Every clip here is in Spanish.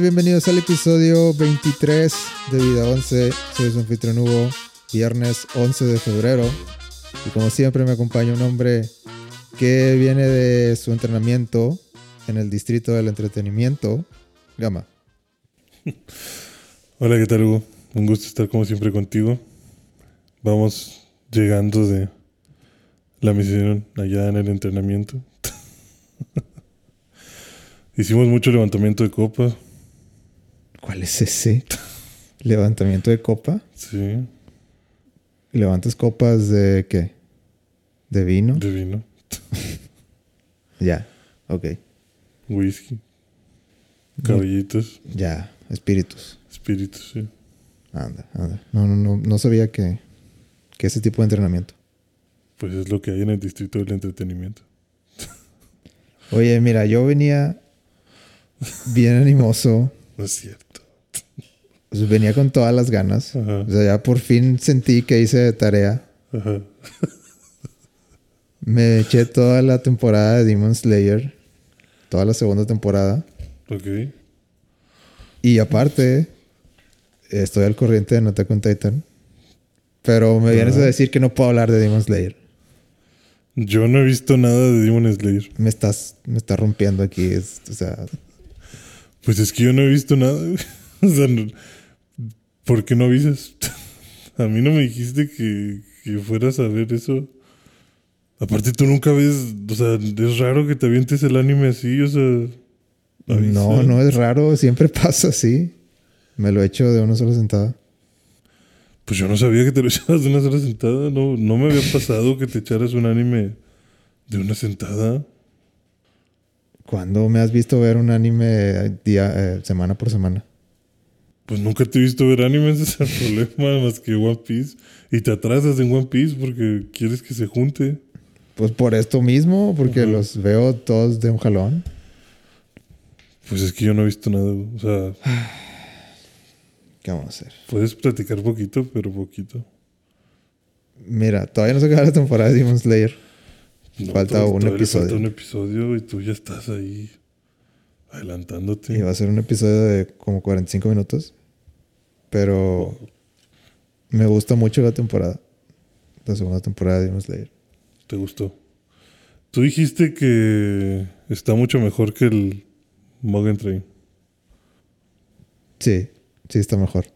Bienvenidos al episodio 23 de Vida 11. Soy su anfitrión Hugo, viernes 11 de febrero. Y como siempre me acompaña un hombre que viene de su entrenamiento en el distrito del entretenimiento, Gama. Hola, ¿qué tal Hugo? Un gusto estar como siempre contigo. Vamos llegando de la misión allá en el entrenamiento. Hicimos mucho levantamiento de copa. ¿Cuál es ese? ¿Levantamiento de copa? Sí, ¿Levantas copas de qué? ¿De vino? de vino, Ya, ok. whisky, caballitos, Ya, espíritus. espíritus, sí. Anda, anda. No, no, no, no sabía que, que ese tipo de entrenamiento. Pues es lo que hay en el distrito del entretenimiento. Oye, mira, yo venía bien animoso. No es cierto. Venía con todas las ganas. Ajá. O sea, ya por fin sentí que hice tarea. Ajá. Me eché toda la temporada de Demon Slayer. Toda la segunda temporada. Ok. Y aparte, estoy al corriente de Attack on Titan. Pero me vienes a decir que no puedo hablar de Demon Slayer. Yo no he visto nada de Demon Slayer. Me estás, me estás rompiendo aquí. es- o sea, Pues es que yo no he visto nada. O sea, no- ¿por qué no avisas? A mí no me dijiste que, que fueras a ver eso. Aparte, tú nunca ves. O sea, es raro que te avientes el anime así. O sea. avisa. no, no es raro. Siempre pasa así. Me lo he hecho de una sola sentada. Pues yo no sabía que te lo echabas de una sola sentada. No, no me había pasado que te echaras un anime de una sentada. ¿Cuándo me has visto ver un anime día, eh, semana por semana? Pues nunca te he visto ver animes, ese es el problema, más que One Piece. Y te atrasas en One Piece porque quieres que se junte. Pues por esto mismo, porque los veo todos de un jalón. Pues es que yo no he visto nada. O sea, ¿Qué vamos a hacer? puedes platicar poquito, pero poquito. Mira, todavía no se acaba la temporada de Demon Slayer. No, Falta un episodio. Falta un episodio y tú ya estás ahí adelantándote. Y va a ser un episodio de como 45 minutos. Pero me gusta mucho la temporada. La segunda temporada de Demon Slayer. ¿Te gustó? Tú dijiste que está mucho mejor que el Mugen Train. Sí, sí está mejor.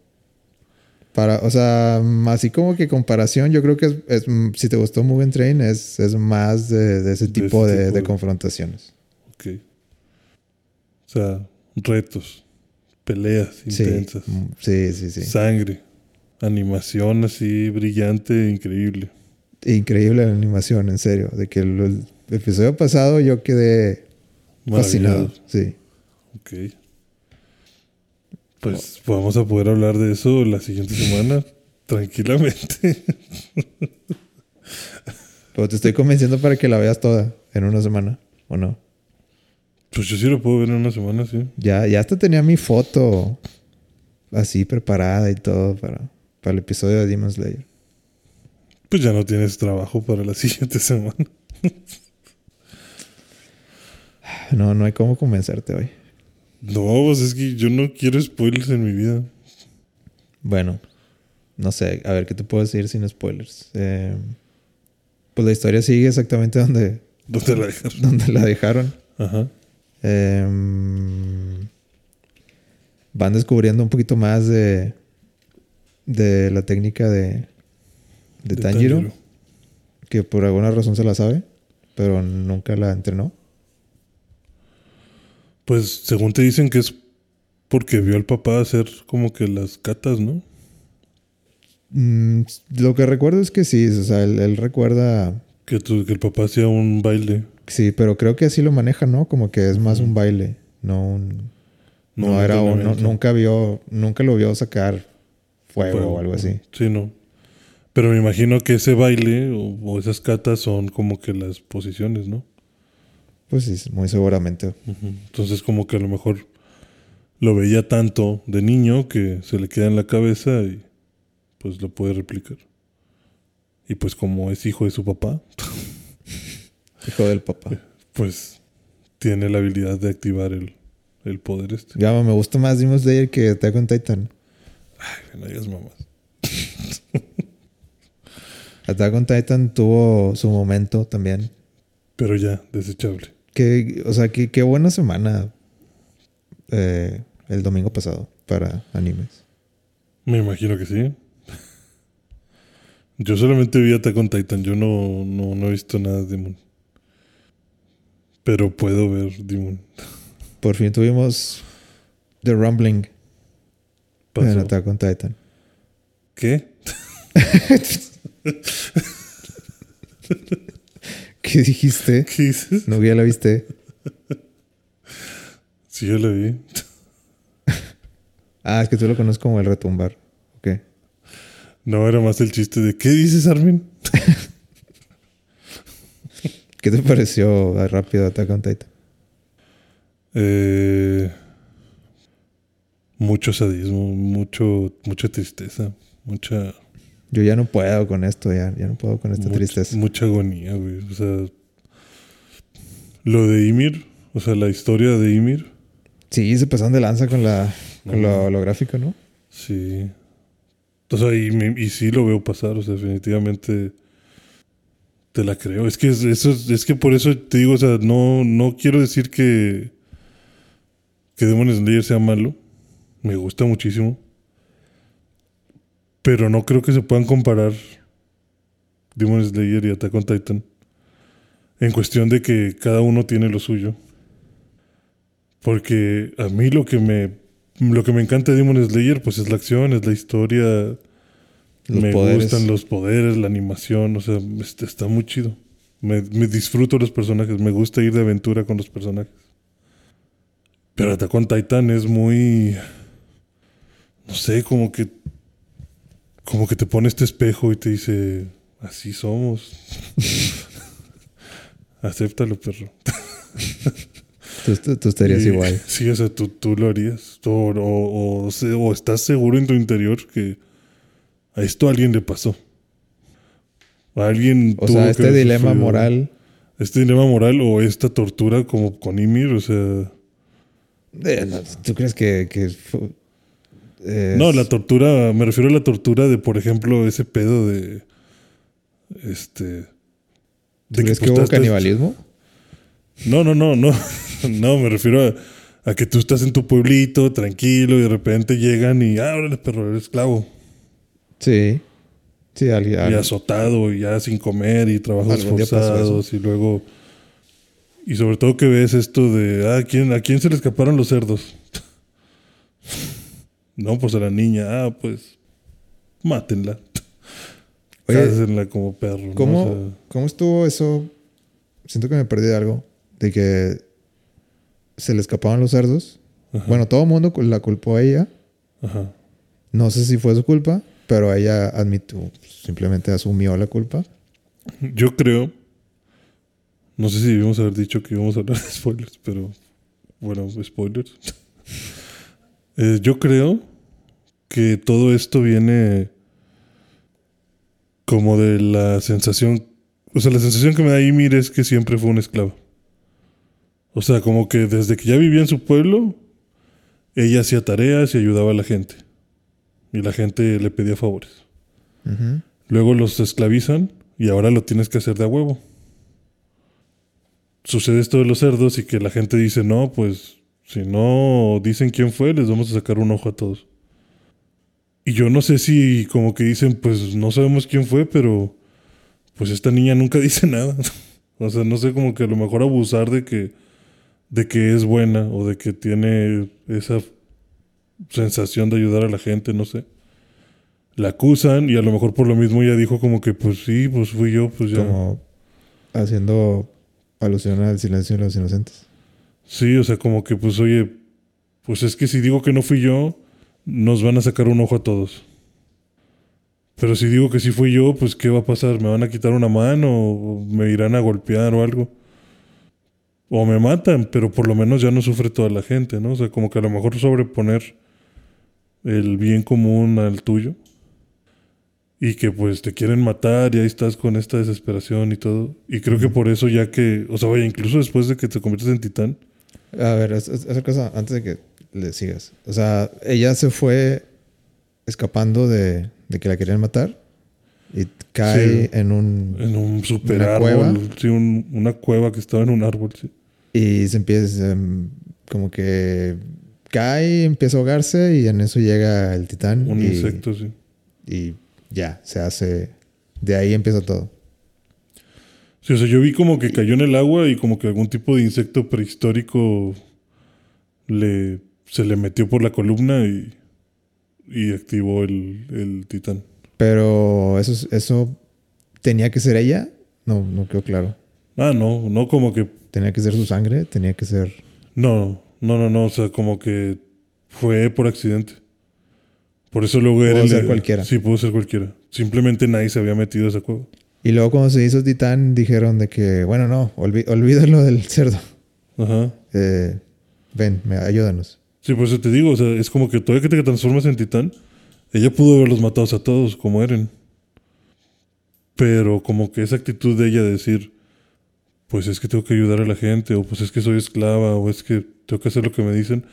Para, o sea, así como que comparación, yo creo que es, es, si te gustó Mugen Train, es, es más de, de ese De tipo, ese de, tipo de- confrontaciones. Ok. O sea, retos, peleas intensas, mm, sí, sí, sí. sangre, animación así brillante, increíble. Increíble la animación, en serio. De que el, el episodio pasado yo quedé fascinado. Sí. Ok. Pues vamos a poder hablar de eso la siguiente semana, tranquilamente. Pero te estoy convenciendo para que la veas toda en una semana, ¿o no? Pues yo sí lo puedo ver en una semana, sí. Ya, ya hasta tenía mi foto así preparada y todo para, para el episodio de Demon Slayer. Pues ya no tienes trabajo para la siguiente semana. No, no hay cómo convencerte hoy. No, pues es que yo no quiero spoilers en mi vida. Bueno, no sé, a ver qué te puedo decir sin spoilers. Eh, pues la historia sigue exactamente donde, ¿Dónde la dejaron? donde la dejaron. Ajá. Em, van descubriendo un poquito más de, de la técnica de, de, Tanjiro, que por alguna razón se la sabe, pero nunca la entrenó. Pues según te dicen que es porque vio al papá hacer como que las catas, ¿no? Mm, lo que recuerdo es que sí, o sea, él, él recuerda, Que, tu- que el papá hacía un baile. Sí, pero creo que así lo maneja, ¿no? Como que es más un baile, no un... No, No, era un, no- nunca vio, nunca lo vio sacar fuego, Fuego, o algo así. Sí, no. Pero me imagino que ese baile o, o esas catas son como que las posiciones, ¿no? Pues sí, muy seguramente. Entonces como que a lo mejor lo veía tanto de niño que se le queda en la cabeza y pues lo puede replicar. Y pues como es hijo de su papá, Hijo del papá. pues tiene la habilidad de activar el, el poder este. Gama, me gusta más Demon Slayer que Attack on Titan. Ay, no digas mamás. Attack on Titan tuvo su momento también. Pero ya, desechable. Que, o sea, qué buena semana eh, el domingo pasado para animes. Me imagino que sí. Yo solamente vi Attack on Titan. Yo no, no, no he visto nada de Demon. Pero puedo ver Demon. Por fin tuvimos The Rumbling en Pasó. Attack on Titan. ¿Qué? ¿Qué dijiste? ¿Qué dices? No, ya la viste. Sí, yo la vi. Ah, es que tú lo conoces como el retumbar. Ok. No, era más el chiste de ¿qué dices, Armin? ¿Qué te pareció rápido Attack on Titan? Eh, mucho sadismo, mucho, mucha tristeza, mucha, Yo ya no puedo con esto, ya, ya no puedo con esta mucha, tristeza. mucha agonía, güey. O sea, lo de Ymir, o sea, la historia de Ymir, Sí, se pasaron de lanza con la con No. lo holográfico, ¿no? sí. O sea, y, y sí lo veo pasar, o sea, definitivamente te la creo. Es que es, eso, es- es que por eso te digo, o sea, no, no quiero decir que, que Demon Slayer sea malo. Me gusta muchísimo. Pero no creo que se puedan comparar Demon Slayer y Attack on Titan. En cuestión de que cada uno tiene lo suyo. Porque a mí lo que me lo que me encanta de Demon Slayer pues es la acción, es la historia, Los me poderes. gustan los poderes, la animación, o sea, está, está muy chido. Me, me disfruto los personajes, me gusta ir de aventura con los personajes. Pero Attack on Titan es muy no sé, como que como que te pone este espejo y te dice, así somos. Acéptalo, perro. Tú, tú- tú estarías Y- igual. Sí, o sea, tú, tú lo harías. O, o, o estás seguro en tu interior que a esto a alguien le pasó. A alguien O tuvo sea, que este dilema sufrido moral. Este dilema moral o esta tortura como con Ymir, o sea... eh, ¿Tú crees que, que es- No, la tortura, me refiero a la tortura de, por ejemplo, ese pedo de... Este... ¿tú crees que, pues, hubo canibalismo? No, no, no, no. No, me refiero a, a que tú estás en tu pueblito, tranquilo, y de repente llegan y, ah, órale, perro, eres esclavo. Sí. Sí, alguien. y azotado y ya sin comer y trabajos forzados y luego y sobre todo que ves esto de ah, ¿a quién, a quién se le escaparon los cerdos no pues a la niña ah pues mátenla cásenla como perro ¿no? ¿Cómo, O sea, ¿Cómo estuvo eso? Siento que me perdí de algo. De que se le escapaban los cerdos. Ajá. Bueno, todo el mundo la culpó a ella. ajá. No sé si fue su culpa, pero ella admitió, simplemente asumió la culpa. yo creo no sé si debimos haber dicho que íbamos a hablar de spoilers pero bueno spoilers Eh, yo creo que todo esto viene como de la sensación, o sea, la sensación que me da Ymir es que siempre fue un esclavo. O sea, como que desde que ya vivía en su pueblo, ella hacía tareas y ayudaba a la gente. Y la gente le pedía favores. Luego los esclavizan y ahora lo tienes que hacer de a huevo. Sucede esto de los cerdos y que la gente dice, no, pues si no dicen quién fue, les vamos a sacar un ojo a todos. Y yo no sé si como que dicen, pues no sabemos quién fue, pero pues esta niña nunca dice nada. o sea, no sé, como que a lo mejor abusar de que, de que es buena o de que tiene esa sensación de ayudar a la gente, no sé la acusan y a lo mejor por lo mismo ella dijo como que pues sí, pues fui yo, pues ya. Como haciendo alusión al silencio de los inocentes. Sí, o sea, como que pues oye, pues es que si digo que no fui yo, nos van a sacar un ojo a todos. Pero si digo que sí fui yo, pues ¿qué va a pasar? ¿Me van a quitar una mano o me irán a golpear o algo? O me matan, pero por lo menos ya no sufre toda la gente, ¿no? O sea, como que a lo mejor sobreponer el bien común al tuyo. Y que pues te quieren matar y ahí estás con esta desesperación y todo. Y creo que por eso ya que, o sea, vaya, incluso después de que te conviertes en titán, A ver, es- es- otra cosa, antes de que le sigas. O sea, ella se fue escapando de, de que la querían matar y cae Sí. en un... En un super ¿Una árbol. cueva? Sí, un- una cueva que estaba en un árbol, sí. Y se empieza, em, como que cae, empieza a ahogarse y en eso llega el titán. Un y, insecto, sí. Y ya, se hace... De ahí empieza todo. Sí, o sea, yo vi como que cayó en el agua y como que algún tipo de insecto prehistórico le, se le metió por la columna y, y activó el, el titán. Pero eso, es- eso tenía que ser ella. No, no quedó claro. Ah, no, no como que... Tenía que ser su sangre, tenía que ser... No, no, no, no, o sea, como que fue por accidente. Por eso luego era... Pudo el- ser cualquiera. Sí, pudo ser cualquiera. Simplemente nadie se había metido a esa cueva. Y luego cuando se hizo titán dijeron de que, bueno, no, olvi- olvídalo del cerdo. Ajá. Eh, ven, me, ayúdanos. Sí, por eso te digo, o sea, es como que todavía que te transformas en titán, ella pudo haberlos matado a todos como Eren. Pero como que esa actitud de ella de decir, pues es que tengo que ayudar a la gente, o pues es que soy esclava, o es que tengo que hacer lo que me dicen.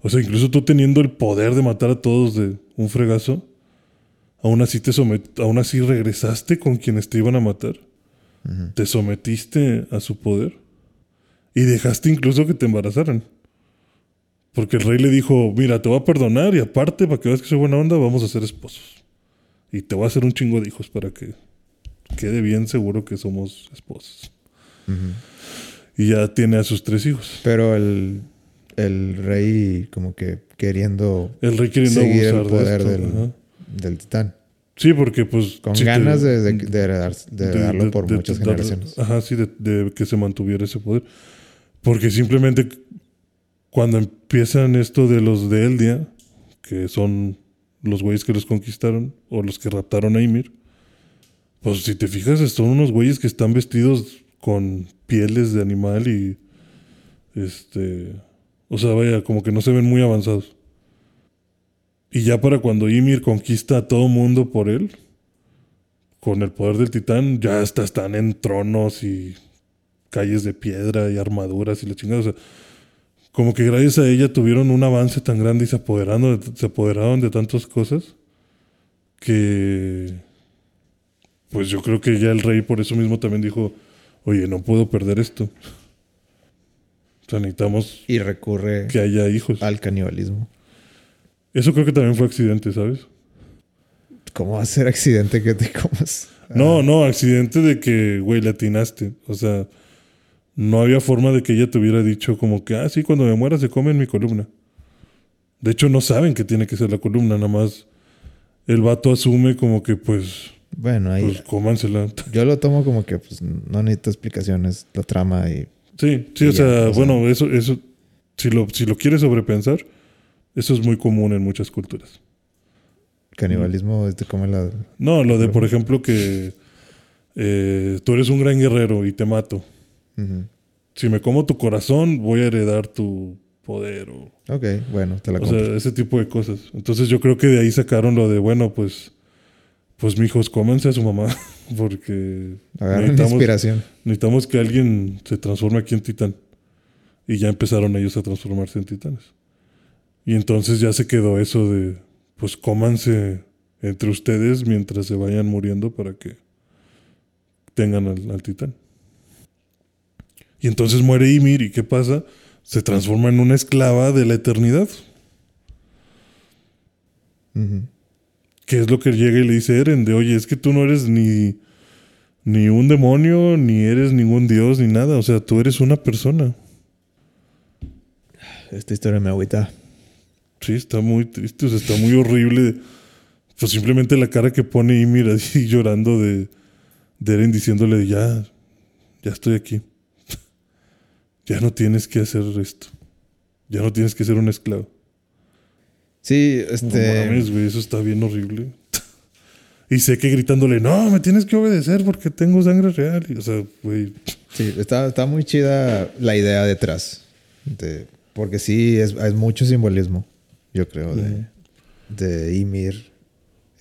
O sea, incluso tú teniendo el poder de matar a todos de un fregazo, aún así te somet aún así regresaste con quienes te iban a matar. Te sometiste a su poder. Y dejaste incluso que te embarazaran. Porque el rey le dijo, mira, te voy a perdonar y aparte, para que veas que soy buena onda, vamos a ser esposos. Y te voy a hacer un chingo de hijos para que quede bien seguro que somos esposos. Y ya tiene a sus tres hijos. Pero el, el rey como que queriendo El rey queriendo seguir el poder de esto. del, del titán. Sí, porque pues... Con ganas de, de, de heredar- de heredarlo por muchas generaciones. Ajá, sí, de, de que se mantuviera ese poder. Porque simplemente cuando empiezan esto de los de Eldia, que son los güeyes que los conquistaron, o los que raptaron a Ymir, pues si te fijas, son unos güeyes que están vestidos con pieles de animal y. Este. O sea, vaya, como que no se ven muy avanzados. Y ya para cuando Ymir conquista a todo mundo por él, con el poder del titán, ya hasta están en tronos y calles de piedra y armaduras y la chingada. O sea, como que gracias a ella tuvieron un avance tan grande y se, apoderando de- se apoderaron de tantas cosas que pues yo creo que ya el rey por eso mismo también dijo, oye, no puedo perder esto. O sea, necesitamos Y recurre que haya hijos. al canibalismo. Eso creo que también fue accidente, ¿sabes? ¿Cómo va a ser accidente que te comas? No, no, accidente de que, güey, le atinaste. O sea, no había forma de que ella te hubiera dicho como que, ah, sí, cuando me muera se come en mi columna. De hecho, no saben que tiene que ser la columna, nada más el vato asume como que, pues, Bueno, ahí pues cómansela. yo lo tomo como que pues, no necesito explicaciones, la trama y Sí, sí, Y o ya, sea, o sea. bueno, eso, eso, si lo, si lo quieres sobrepensar, eso es muy común en muchas culturas. canibalismo es de comer la... No, lo de, por ejemplo, que eh, tú eres un gran guerrero y te mato. Si me como tu corazón, voy a heredar tu poder o, Ok, bueno, te la o compro. sea, ese tipo de cosas. Entonces yo creo que de ahí sacaron lo de, bueno, pues, pues mijos, cómense a su mamá, porque necesitamos, inspiración. necesitamos que alguien se transforme aquí en titán. Y ya empezaron ellos a transformarse en titanes. Y entonces ya se quedó eso de, pues cómanse entre ustedes mientras se vayan muriendo para que tengan al, al titán. Y entonces muere Ymir y ¿qué pasa? Se transforma en una esclava de la eternidad. Ujú. Que es lo que llega y le dice Eren de, oye, es que tú no eres ni, ni un demonio, ni eres ningún dios, ni nada. O sea, tú eres una persona. Esta historia me agüita. Sí, está muy triste, o sea, está muy horrible. Pues simplemente la cara que pone Ymir así llorando de, de Eren diciéndole, ya, ya estoy aquí. ya no tienes que hacer esto. Ya no tienes que ser un esclavo. Sí, No este... mames, güey, eso está bien horrible. y sé que gritándole, no, me tienes que obedecer porque tengo sangre real. Y, o sea, güey, Sí, está, está muy chida la idea detrás. De, porque sí, es, es mucho simbolismo, yo creo, de, de Ymir.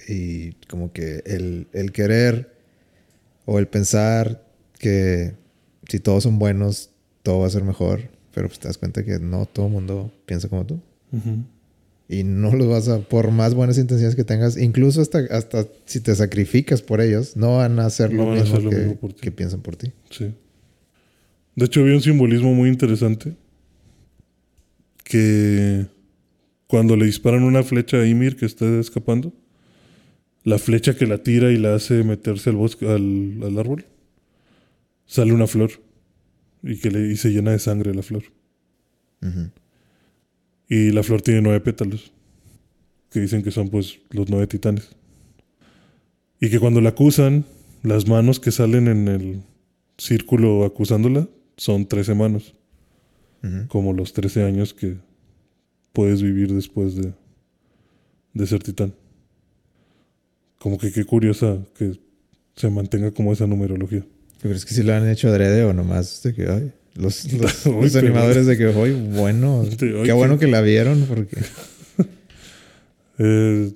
Y como que el, el querer o el pensar que si todos son buenos, todo va a ser mejor. pero pues te das cuenta que no todo el mundo piensa como tú. Y no los vas a, por más buenas intenciones que tengas, incluso hasta, hasta si te sacrificas por ellos, no van a hacer No lo a mismo hacer lo que, mismo por ti. que piensan por ti. Sí. De hecho, había un simbolismo muy interesante que cuando le disparan una flecha a Ymir que está escapando, la flecha que la tira y la hace meterse al bosque, al, al árbol, sale una flor y que le, y se llena de sangre la flor. Ujú. Y la flor tiene nueve pétalos, que dicen que son pues los nueve titanes. Y que cuando la acusan, las manos que salen en el círculo acusándola son trece manos, como los trece años que puedes vivir después de, de ser titán. Como que qué curiosa que se mantenga como esa numerología. ¿Tú crees que si lo han hecho adrede o nomás de que, ay, los, los, animadores de que, hoy bueno, Sí, qué qué- bueno que la vieron porque... Eh,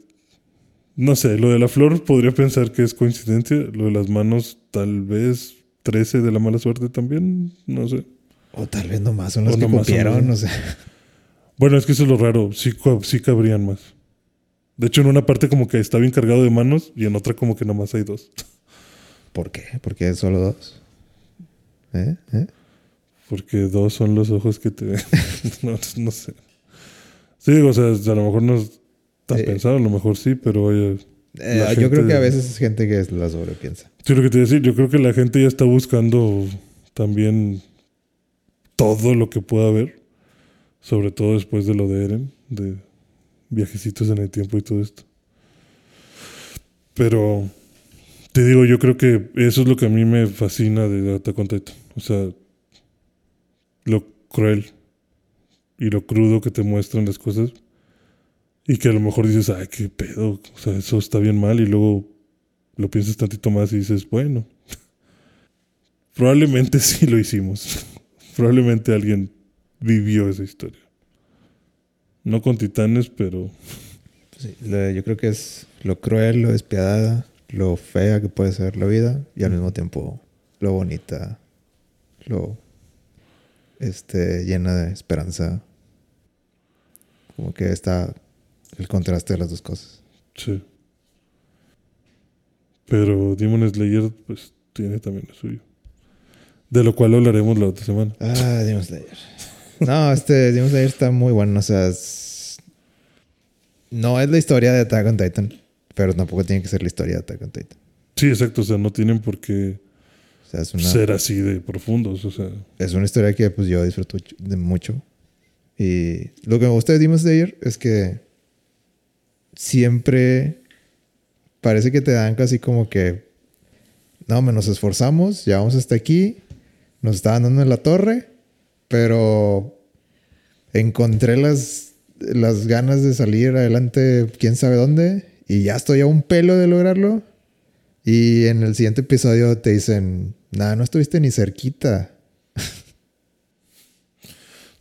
no sé, lo de la flor podría pensar que es coincidencia. Lo de las manos, tal vez 13 de la mala suerte también. No sé. O tal vez nomás son los O que copiaron, o sea. Bueno, es que eso es lo raro. Sí, sí cabrían más. De hecho, en una parte como que está bien cargado de manos y en otra como que nomás hay dos. ¿Por qué? Porque es solo dos. ¿Eh? ¿Eh? Porque dos son los ojos que te ven. no, no sé. Sí, o sea, a lo mejor no está Eh. pensado, a lo mejor sí, pero oye, Eh, yo creo que a veces es gente que la sobrepiensa. Sí, lo que te decir, yo creo que la gente ya está buscando también todo lo que pueda haber, sobre todo después de lo de Eren, de viajecitos en el tiempo y todo esto. Pero te digo, yo creo que eso es lo que a mí me fascina de Attack on Titan. O sea, lo cruel y lo crudo que te muestran las cosas. Y que a lo mejor dices, ay, qué pedo, o sea, eso está bien mal. Y luego lo piensas tantito más y dices, bueno, probablemente sí lo hicimos. probablemente alguien vivió esa historia. No con titanes, pero yo creo que es lo cruel, lo despiadada, lo fea que puede ser la vida y al mismo tiempo lo bonita, lo este, llena de esperanza. Como que está el contraste de las dos cosas. sí. Pero Demon Slayer, pues, tiene también lo suyo. De lo cual hablaremos la otra semana. Ah, Demon Slayer. No, este Demon Slayer está muy bueno. O sea, es- no es la historia de Attack on Titan, pero tampoco tiene que ser la historia de Attack on Titan. Sí, exacto. O sea, no tienen por qué sea, es una, ser así de profundos. O sea, es una historia que pues yo disfruto de mucho. Y lo que me gusta de Demon Slayer es que siempre parece que te dan casi como que no, me nos esforzamos, llegamos hasta aquí, nos estaban dando en la torre, pero encontré las, las ganas de salir adelante, quién sabe dónde, y ya estoy a un pelo de lograrlo. Y en el siguiente episodio te dicen, nada, no estuviste ni cerquita.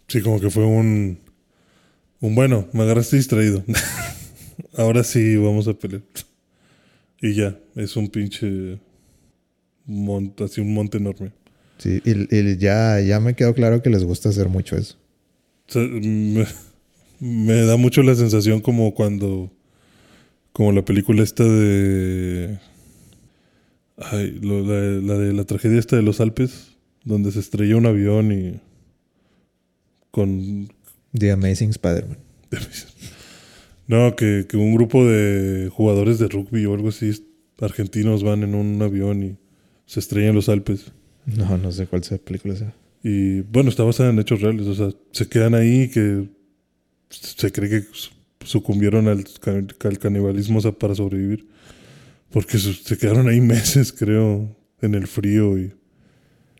sí, como que fue un. Un bueno, me agarraste distraído. Ahora sí vamos a pelear. Y ya, es un pinche. Monte, así un monte enorme. Sí, y, y ya, ya me quedó claro que les gusta hacer mucho eso. O sea, me, me da mucho la sensación como cuando. Como la película esta de. Ay, lo- la, la de la tragedia esta de los Alpes, donde se estrella un avión y. Con. The Amazing Spider-Man. No, que, que un grupo de jugadores de rugby o algo así, argentinos, van en un avión y se estrellan en los Alpes. No, no sé cuál sea película sea. Y bueno, está basada en hechos reales. O sea, se quedan ahí que se cree que su- sucumbieron al, al canibalismo o sea, para sobrevivir. Porque se quedaron ahí meses, creo, en el frío y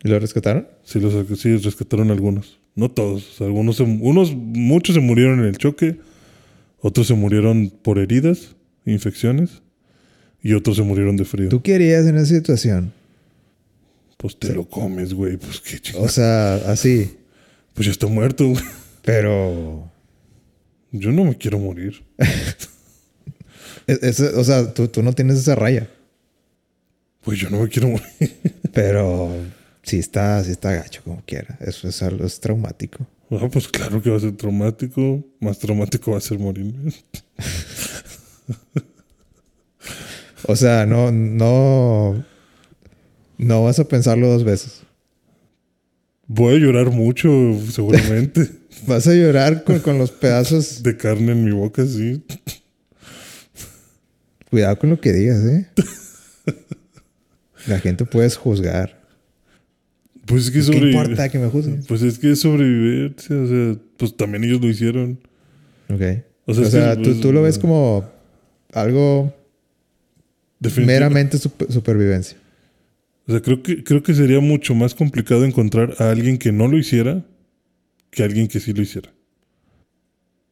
¿Y lo rescataron? sí, los, sí rescataron algunos. No todos. o algunos, se- unos, muchos se murieron en el choque, otros se murieron por heridas, infecciones, y otros se murieron de frío. ¿Tú qué harías en esa situación? Pues te lo comes, güey. Pues qué O chingada. sea, así. Pues ya está muerto, güey. Pero. Yo no me quiero morir. es- es- o sea, tú, tú no tienes esa raya. Pues yo no me quiero morir. Pero. sí está, sí está gacho como quiera. Eso es algo es traumático. Ah, pues claro que va a ser traumático. Más traumático va a ser morir. O sea, no, no, no vas a pensarlo dos veces. Voy a llorar mucho, seguramente. Vas a llorar con, con los pedazos. de carne en mi boca, sí. Cuidado con lo que digas, ¿eh? La gente puedes juzgar. Pues es que ¿Qué sobrevivir. importa que me juzguen? Pues es que es sobrevivir. O sea, pues también ellos lo hicieron. Ok. O O sea, tú, pues, tú lo ves como algo meramente sup- supervivencia. O sea, creo que, creo que sería mucho más complicado encontrar a alguien que no lo hiciera que a alguien que sí lo hiciera.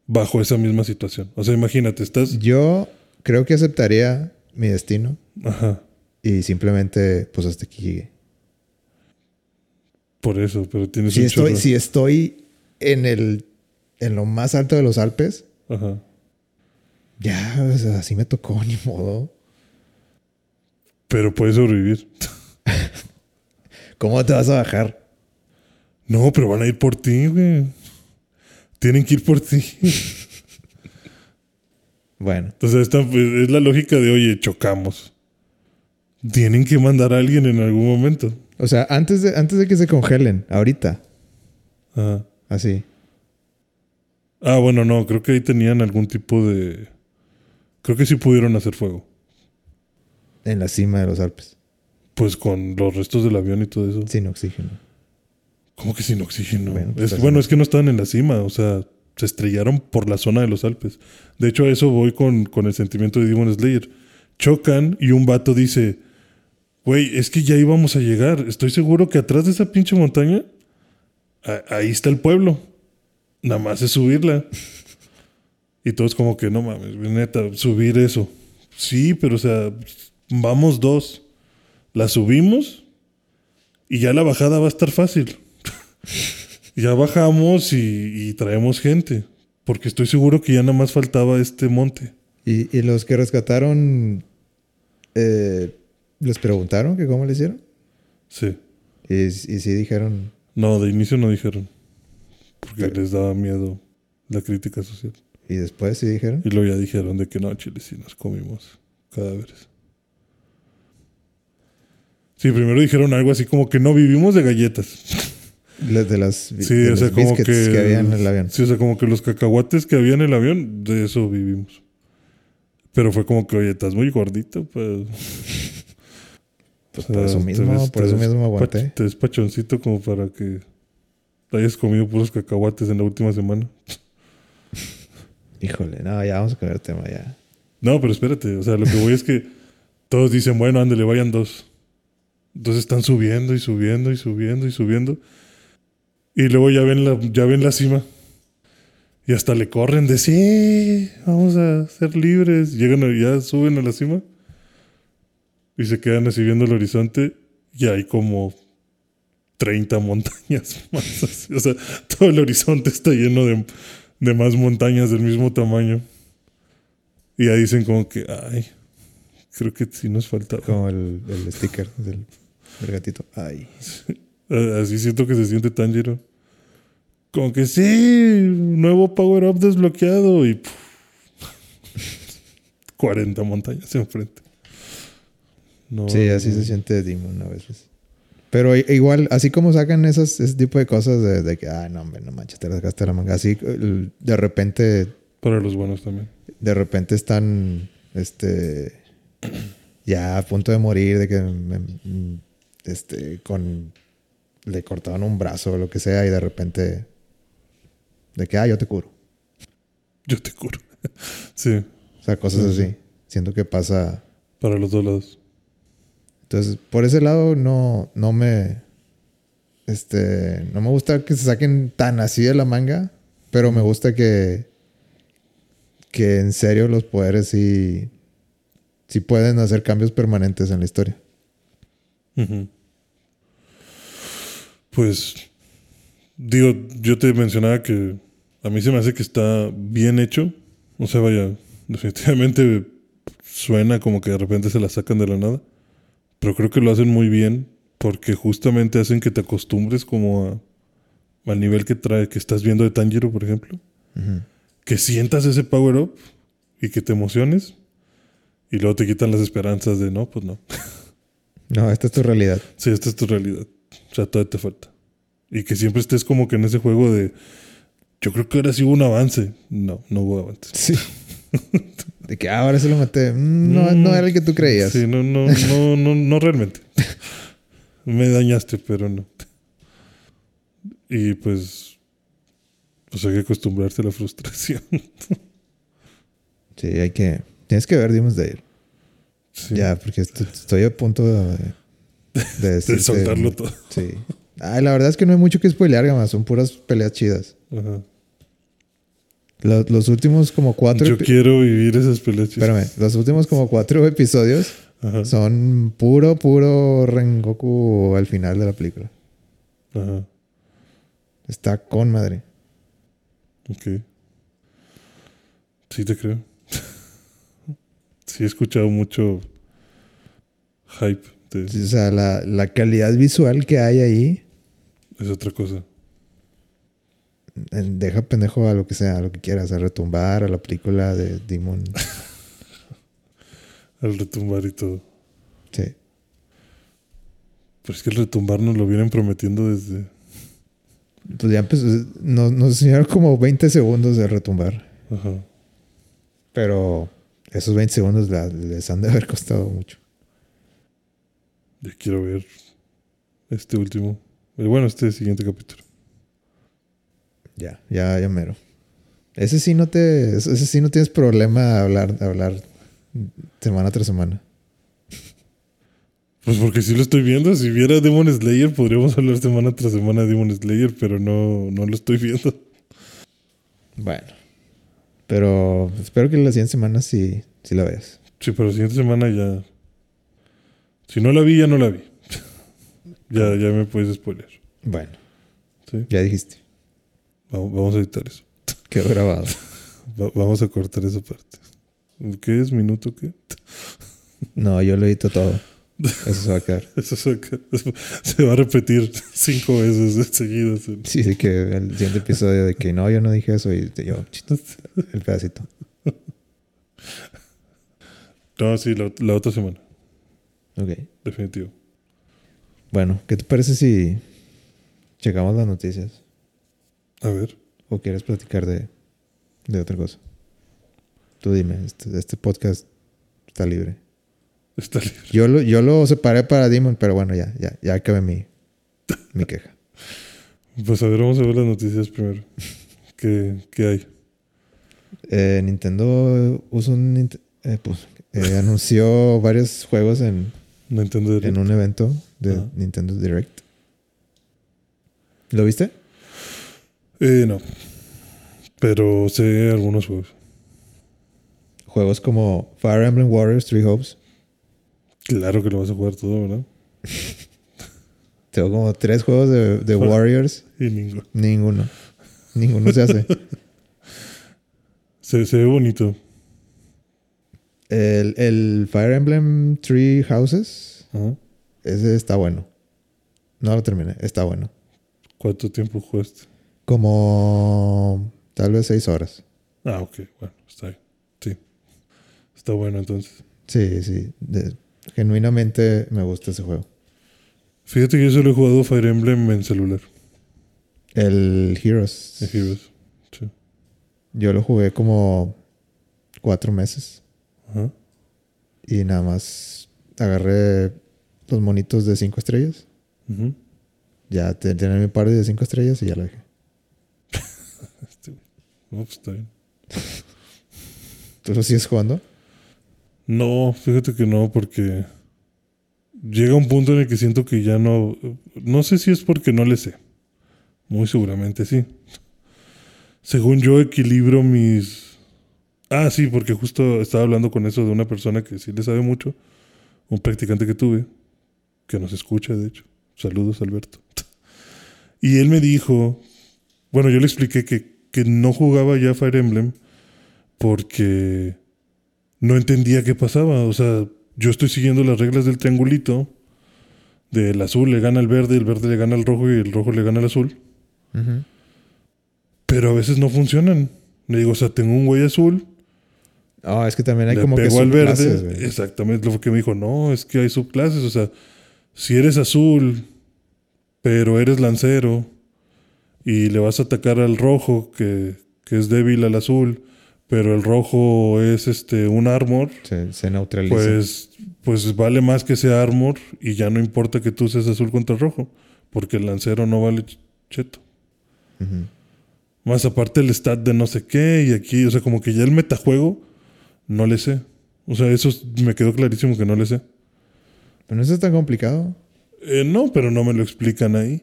Bajo esa misma situación. O sea, imagínate, estás. Yo creo que aceptaría mi destino Ajá. y simplemente, pues hasta aquí llegué. Por eso, pero tienes Si un estoy, chorro. si estoy en el en lo más alto de los Alpes, Ajá. ya, o sea, así me tocó, ni modo. Pero puedes sobrevivir. ¿Cómo te vas a bajar? No, pero van a ir por ti, güey. Tienen que ir por ti. Bueno, Entonces, esta es la lógica de, oye, chocamos. Tienen que mandar a alguien en algún momento. o sea, antes de, antes de que se congelen, ahorita, Ajá. así. Ah, bueno, no, creo que ahí tenían algún tipo de. Creo que sí pudieron hacer fuego. En la cima de los Alpes, Pues con los restos del avión y todo eso. sin oxígeno. ¿Cómo que sin oxígeno? Bueno, pues es, bueno, no. es que no estaban en la cima, o sea, se estrellaron por la zona de los Alpes. De hecho, a eso voy con, con el sentimiento de Demon Slayer. Chocan y un vato dice: Güey, es que ya íbamos a llegar. Estoy seguro que atrás de esa pinche montaña, ahí está el pueblo. Nada más es subirla. Y todos, como que no mames, neta, subir eso. Sí, pero o sea, vamos dos. La subimos y ya la bajada va a estar fácil. ya bajamos y, y traemos gente. Porque estoy seguro que ya nada más faltaba este monte. ¿Y, y los que rescataron, eh, les preguntaron que cómo le hicieron? Sí. Y, y sí dijeron, No, de inicio no dijeron. Porque Pero- les daba miedo la crítica social. y después sí dijeron. Y luego ya dijeron de que no, chile, sí nos comimos cadáveres. Sí, primero dijeron algo así como que no vivimos de galletas. Las de las, Sí, de o sea, como que, había en el avión. Sí, o sea, como que los cacahuates que había en el avión, de eso vivimos. Pero fue como que, oye, estás muy gordito, pues. Pues O por sea, eso mismo, ves- por eso mismo aguanté. Te ves pachoncito como para que hayas comido puros cacahuates en la última semana. Híjole, no, ya vamos a cambiar de tema ya. No, pero espérate, o sea, lo que voy es que todos dicen, bueno, ándale, vayan dos. Entonces están subiendo y subiendo y subiendo y subiendo. Y luego ya ven la, ya ven la cima. Y hasta le corren de sí, vamos a ser libres. Llegan, a- ya suben a la cima. Y se quedan así viendo el horizonte. Y hay como 30 montañas más. así. O sea, todo el horizonte está lleno de, de más montañas del mismo tamaño. Y ya dicen como que, ay, creo que sí nos faltaba. Como el, el sticker del, del gatito. Ay. Eh, Así siento que se siente Tanjiro. Como que sí, nuevo power up desbloqueado y puf, 40 montañas enfrente. No, Sí, así no. se siente Demon a veces. Pero igual, así como sacan esas, ese tipo de cosas de, de que, ah, no, hombre, no manches, te las la manga. Así, de repente, Para los buenos también. de repente están, este, ya a punto de morir, de que, este, con, le cortaban un brazo o lo que sea y de repente, de que, ah, yo te curo. Yo te curo. sí, O sea, cosas Sí, sí. así. Siento que pasa. para los dos lados. Entonces, por ese lado no, no me. Este. No me gusta que se saquen tan así de la manga. Pero me gusta que. Que en serio los poderes sí. Sí pueden hacer cambios permanentes en la historia. Ujú. Pues, digo, yo te mencionaba que a mí se me hace que está bien hecho. O sea, vaya, definitivamente suena como que de repente se la sacan de la nada. Pero creo que lo hacen muy bien Porque justamente hacen que te acostumbres como a, al nivel que trae, que estás viendo de Tanjiro, por ejemplo. Que sientas ese power up y que te emociones. Y luego te quitan las esperanzas de no, pues no. No, esta es tu realidad. Sí, esta es tu realidad. O sea, todavía te falta. Y que siempre estés como que en ese juego de. Yo creo que ahora sí hubo un avance. No, no hubo avance. Sí. De que ah, ahora se lo maté. Mm, No, no era el que tú creías. Sí, no, no, no, no, no realmente. Me dañaste, pero no. Y pues. Pues hay que acostumbrarse a la frustración. Sí, hay que. Tienes que ver Demon Slayer. Sí. Ya, porque est- estoy a punto de. De, soltarlo todo. Sí. Ay, la verdad es que no hay mucho que spoilear, Gama. Son puras peleas chidas. Ajá. Los, los últimos como cuatro. Yo quiero vivir esas peleas. Espérame, los últimos como cuatro episodios Ajá. son puro, puro Rengoku al final de la película. Ajá. Está con madre. Ok. Sí, te creo. sí, he escuchado mucho hype. O sea, la, la calidad visual que hay ahí Es otra cosa. deja pendejo a lo que sea, a lo que quieras, a retumbar, a la película de Demon. Al retumbar y todo. Sí. Pero es que el retumbar nos lo vienen prometiendo desde. Pues ya empezó, nos, nos enseñaron como 20 segundos de retumbar. Ajá. Pero esos 20 segundos la- les han de haber costado mucho. Ya quiero ver este último. eh, Bueno, este siguiente capítulo. Ya, ya, ya mero. Ese sí no te, ese sí no tienes problema hablar, hablar semana tras semana. Pues porque sí lo estoy viendo. Si viera Demon Slayer, podríamos hablar semana tras semana de Demon Slayer, pero no, no lo estoy viendo. Bueno. Pero espero que la siguiente semana sí, sí la veas. Sí, pero la siguiente semana ya. Si no la vi, ya no la vi. ya, ya me puedes spoiler. Bueno, ¿sí? ya dijiste. Vamos, vamos a editar eso. Quedó grabado. Va- vamos a cortar esa parte. ¿Qué es? ¿Minuto qué? No, yo lo edito todo. Eso se va a quedar. Eso se, se va a repetir cinco veces seguidas. Sí, sí, que el siguiente episodio de que no, yo no dije eso y yo, el pedacito. No, sí, la, la otra semana. Ok. Definitivo. Bueno, ¿qué te parece si checamos las noticias? A ver. ¿O quieres platicar de, de otra cosa? Tú dime, este, este podcast está libre. Está libre. Yo lo, yo lo separé para Demon, pero bueno, ya, ya, ya acabé mi, mi queja. Pues a ver, vamos a ver las noticias primero. ¿Qué, qué hay? Eh, Nintendo usa un eh, pues, eh, anunció varios juegos en, Nintendo Direct. en un evento de Ajá. Nintendo Direct. ¿Lo viste? Eh, no. Pero sé algunos juegos. Juegos como Fire Emblem Warriors Three Hopes. Claro que lo vas a jugar todo, ¿verdad? Tengo como tres juegos de. Warriors. Y ninguno. Ninguno. Ninguno se hace. Se, se ve bonito. El, el Fire Emblem Three Houses. Ajá. Ese está bueno. No lo terminé. Está bueno. ¿Cuánto tiempo jugaste? Como tal vez seis horas. Ah, ok. Bueno, está bien. Sí. Está bueno entonces. Sí, sí. De- genuinamente me gusta ese juego. Fíjate que yo solo he jugado Fire Emblem en celular. El Heroes. En Heroes. Sí. Yo lo jugué como cuatro meses. Ajá. Y nada más agarré los monitos de cinco estrellas. Ya te- tenía mi par de cinco estrellas y ya lo dejé. No, pues está bien. ¿Tú lo sigues jugando? No, fíjate que no, porque llega un punto en el que siento que ya no. No sé si es porque no le sé. Muy seguramente sí. Según yo equilibro mis. Ah, sí, porque justo estaba hablando con eso de una persona que sí le sabe mucho. Un practicante que tuve, que nos escucha, de hecho. Saludos, Alberto. Y él me dijo. Bueno, yo le expliqué que, que no jugaba ya Fire Emblem porque no entendía qué pasaba. O sea, yo estoy siguiendo las reglas del triangulito del azul le gana al verde, el verde le gana al rojo y el rojo le gana al azul. Pero a veces no funcionan. Le digo, o sea, tengo un güey azul, No, es que también hay le como que al verde. subclases, güey. Exactamente lo que me dijo. No, es que hay subclases. O sea, si eres azul, pero eres lancero y le vas a atacar al rojo, que, que es débil al azul, pero el rojo es este un armor, Se, se neutraliza. pues, pues vale más que sea armor y ya no importa que tú seas azul contra rojo, porque el lancero no vale ch- cheto. Más aparte el stat de no sé qué y aquí, o sea, como que ya el metajuego no le sé. O sea, eso es- me quedó clarísimo que no le sé. Pero no es tan complicado. Eh, no, pero no me lo explican ahí.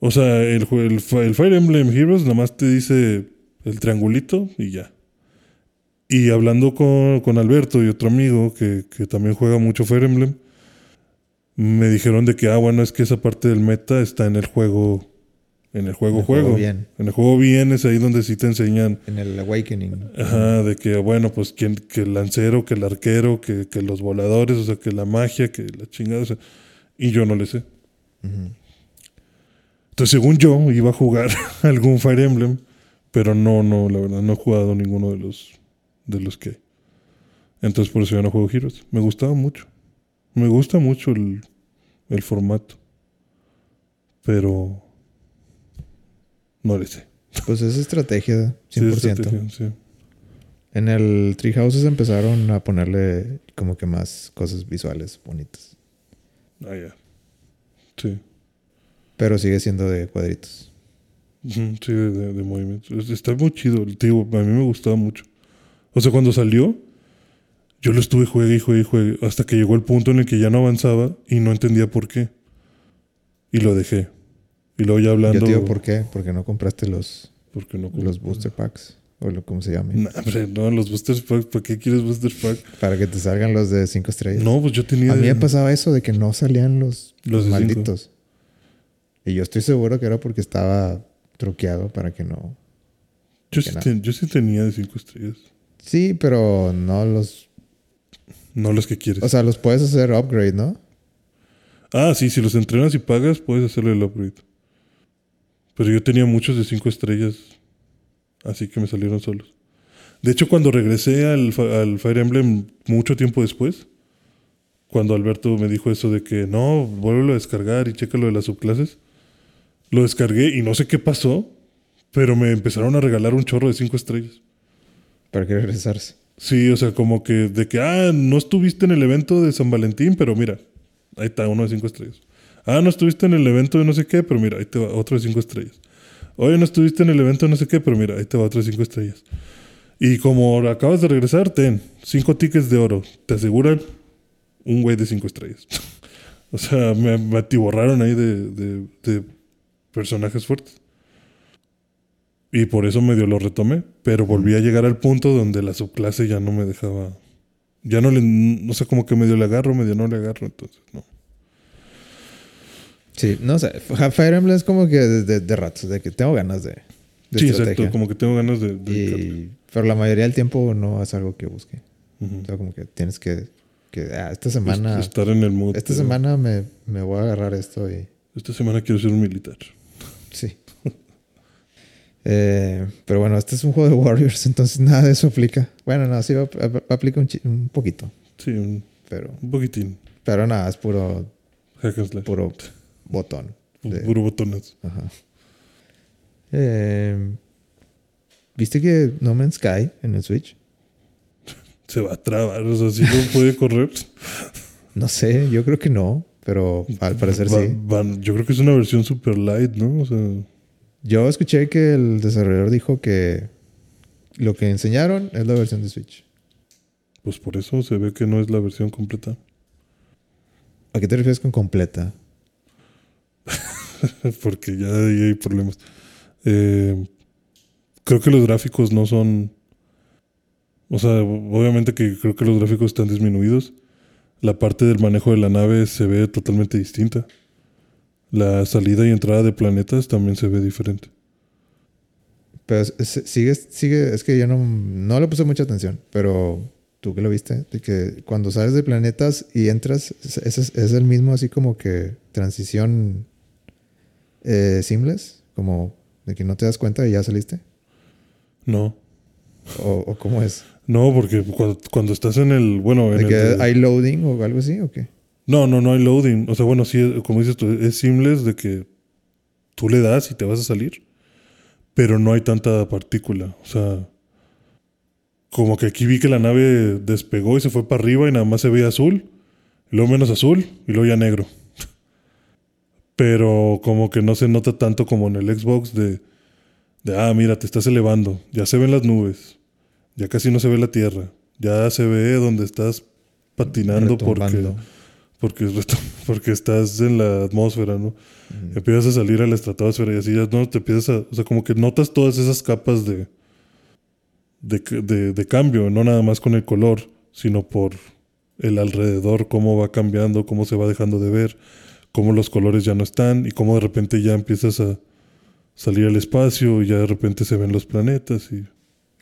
O sea, el, el, el Fire Emblem Heroes nada más te dice el triangulito y ya. Y hablando con, con Alberto y otro amigo que, que también juega mucho Fire Emblem, me dijeron de que, ah, bueno, es que esa parte del meta está en el juego, en el juego En el juego juego. bien. En el juego bien es ahí donde sí te enseñan En el Awakening. Ajá, de que, bueno, pues quien, que el lancero, que el arquero, que, que los voladores, o sea, que la magia, que la chingada, o sea, y yo no le sé. Entonces, según yo, iba a jugar algún Fire Emblem, pero no, no, la verdad, no he jugado ninguno de los, de los que hay. Entonces, por eso ya no juego Heroes. Me gustaba mucho. Me gusta mucho el, el formato. Pero no le sé. Pues es estrategia, 100%. Sí, estrategia, sí. En el Treehouses empezaron a ponerle como que más cosas visuales bonitas. Ah, ya. Sí. Pero sigue siendo de cuadritos. Sí, de, de, de movimiento. Es- Está muy chido. Digo, a mí me gustaba mucho. O sea, cuando salió, yo lo estuve juegue y juegue y juegue hasta que llegó el punto en el que ya no avanzaba y no entendía por qué. Y lo dejé. Y luego ya hablando. Yo te digo por qué. Porque no compraste los, Porque no los booster packs. O lo como se llame. Nah, hombre, no, los boosters pack. ¿Para qué quieres booster pack? Para que te salgan los de 5 estrellas. No, pues yo tenía. a mí me pasaba eso de que no salían los, Los los de cinco. malditos. Y yo estoy seguro que era porque estaba truqueado para que no. yo, que sí ten- yo sí tenía de 5 estrellas. Sí, pero no los. No los que quieres. O sea, los puedes hacer upgrade, ¿no? Ah, sí, si los entrenas y pagas, puedes hacerle el upgrade. Pero yo tenía muchos de 5 estrellas, así que me salieron solos. De hecho, cuando regresé al, al Fire Emblem mucho tiempo después, cuando Alberto me dijo eso de que no, vuelvo a descargar y checa lo de las subclases, lo descargué y no sé qué pasó, pero me empezaron a regalar un chorro de 5 estrellas. Para que regresarse. Sí, o sea, como que de que, ah, no estuviste en el evento de San Valentín, pero mira, ahí está, uno de cinco estrellas. Ah, no estuviste en el evento de no sé qué, pero mira, ahí te va otro de cinco estrellas. Oye, no estuviste en el evento de no sé qué, pero mira, ahí te va otro de cinco estrellas. Y como acabas de regresar, ten cinco tickets de oro. Te aseguran un güey de cinco estrellas. o sea, me, me atiborraron ahí de, de- personajes fuertes. Y por eso medio lo retomé, pero volví a llegar al punto donde la subclase ya no me dejaba. Ya no le. No sé, como que medio le agarro, medio no le agarro, entonces no. Sí, no sé. Fa- Fire Emblem es como que de, de- de ratos, de que tengo ganas de, de sí, estrategia. exacto, como que tengo ganas de. Y, pero la mayoría del tiempo no es algo que busque. O sea, como que tienes que. que ah, esta semana. Est- Estar en el mood. Esta semana me, me voy a agarrar esto y. Esta semana quiero ser un militar. Sí. Eh, pero bueno, este es un juego de Warriors, entonces nada de eso aplica. Bueno, no, sí va- va- aplica un, poquito, Sí, un, pero, un poquitín. pero nada, es puro, Hack and slash. puro botón. de- Puro botones. Ajá. Eh, ¿Viste que No Man's Sky en el Switch? Se va a trabar, o sea, si no puede correr. No sé, yo creo que no, pero al parecer Va- sí. yo creo que es una versión super light, ¿no? O sea, Yo escuché que el desarrollador dijo que lo que enseñaron es la versión de Switch. pues por eso se ve que no es la versión completa. ¿A qué te refieres con completa? porque ya ahí hay problemas. Eh, creo que los gráficos no son. O sea, obviamente que creo que los gráficos están disminuidos. La parte del manejo de la nave se ve totalmente distinta. La salida y entrada de planetas también se ve diferente. Pero es- es- sigue, sigue, es que yo no, no le puse mucha atención, pero tú que lo viste, de que cuando sales de planetas y entras, es, es- es el mismo así como que transición eh, seamless, como de que no te das cuenta y ya saliste. No. ¿O, o cómo es? No, porque cuando, cuando estás en el. Bueno, en ¿De el que de- hay loading o algo así o qué? No, no, no hay loading. O sea, bueno, sí, como dices tú, es seamless de que tú le das y te vas a salir. Pero no hay tanta partícula. O sea, como que aquí vi que la nave despegó y se fue para arriba y nada más se veía azul. Y luego menos azul y luego ya negro. Pero como que no se nota tanto como en el Xbox de, de, ah, mira, te estás elevando. Ya se ven las nubes. Ya casi no se ve la tierra. Ya se ve donde estás patinando porque Retumbando. porque, porque estás en la atmósfera, ¿no? Empiezas a salir a la estratosfera y así ya no te empiezas a. O sea, como que notas todas esas capas de, de, de, de cambio, no nada más con el color, sino por el alrededor, cómo va cambiando, cómo se va dejando de ver, cómo los colores ya no están y cómo de repente ya empiezas a salir al espacio y ya de repente se ven los planetas y.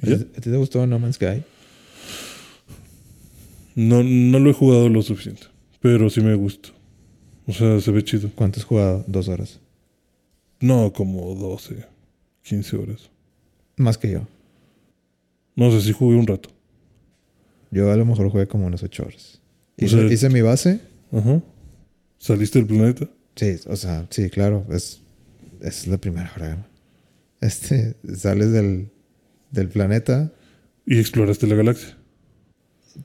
¿A y a ti te gustó No Man's Sky? No, no lo he jugado lo suficiente, pero sí me gusta. O sea, se ve chido. ¿Cuánto has jugado? Dos horas. No, como 12, 15 horas. Más que yo. No sé si jugué un rato. Yo a lo mejor jugué como unas ocho horas. O Hice, sea- hice mi base. Ajá. ¿Saliste del planeta? Sí, o sea, sí, claro. Es, es la primera hora. Este, sales del, del planeta. Y exploraste la galaxia.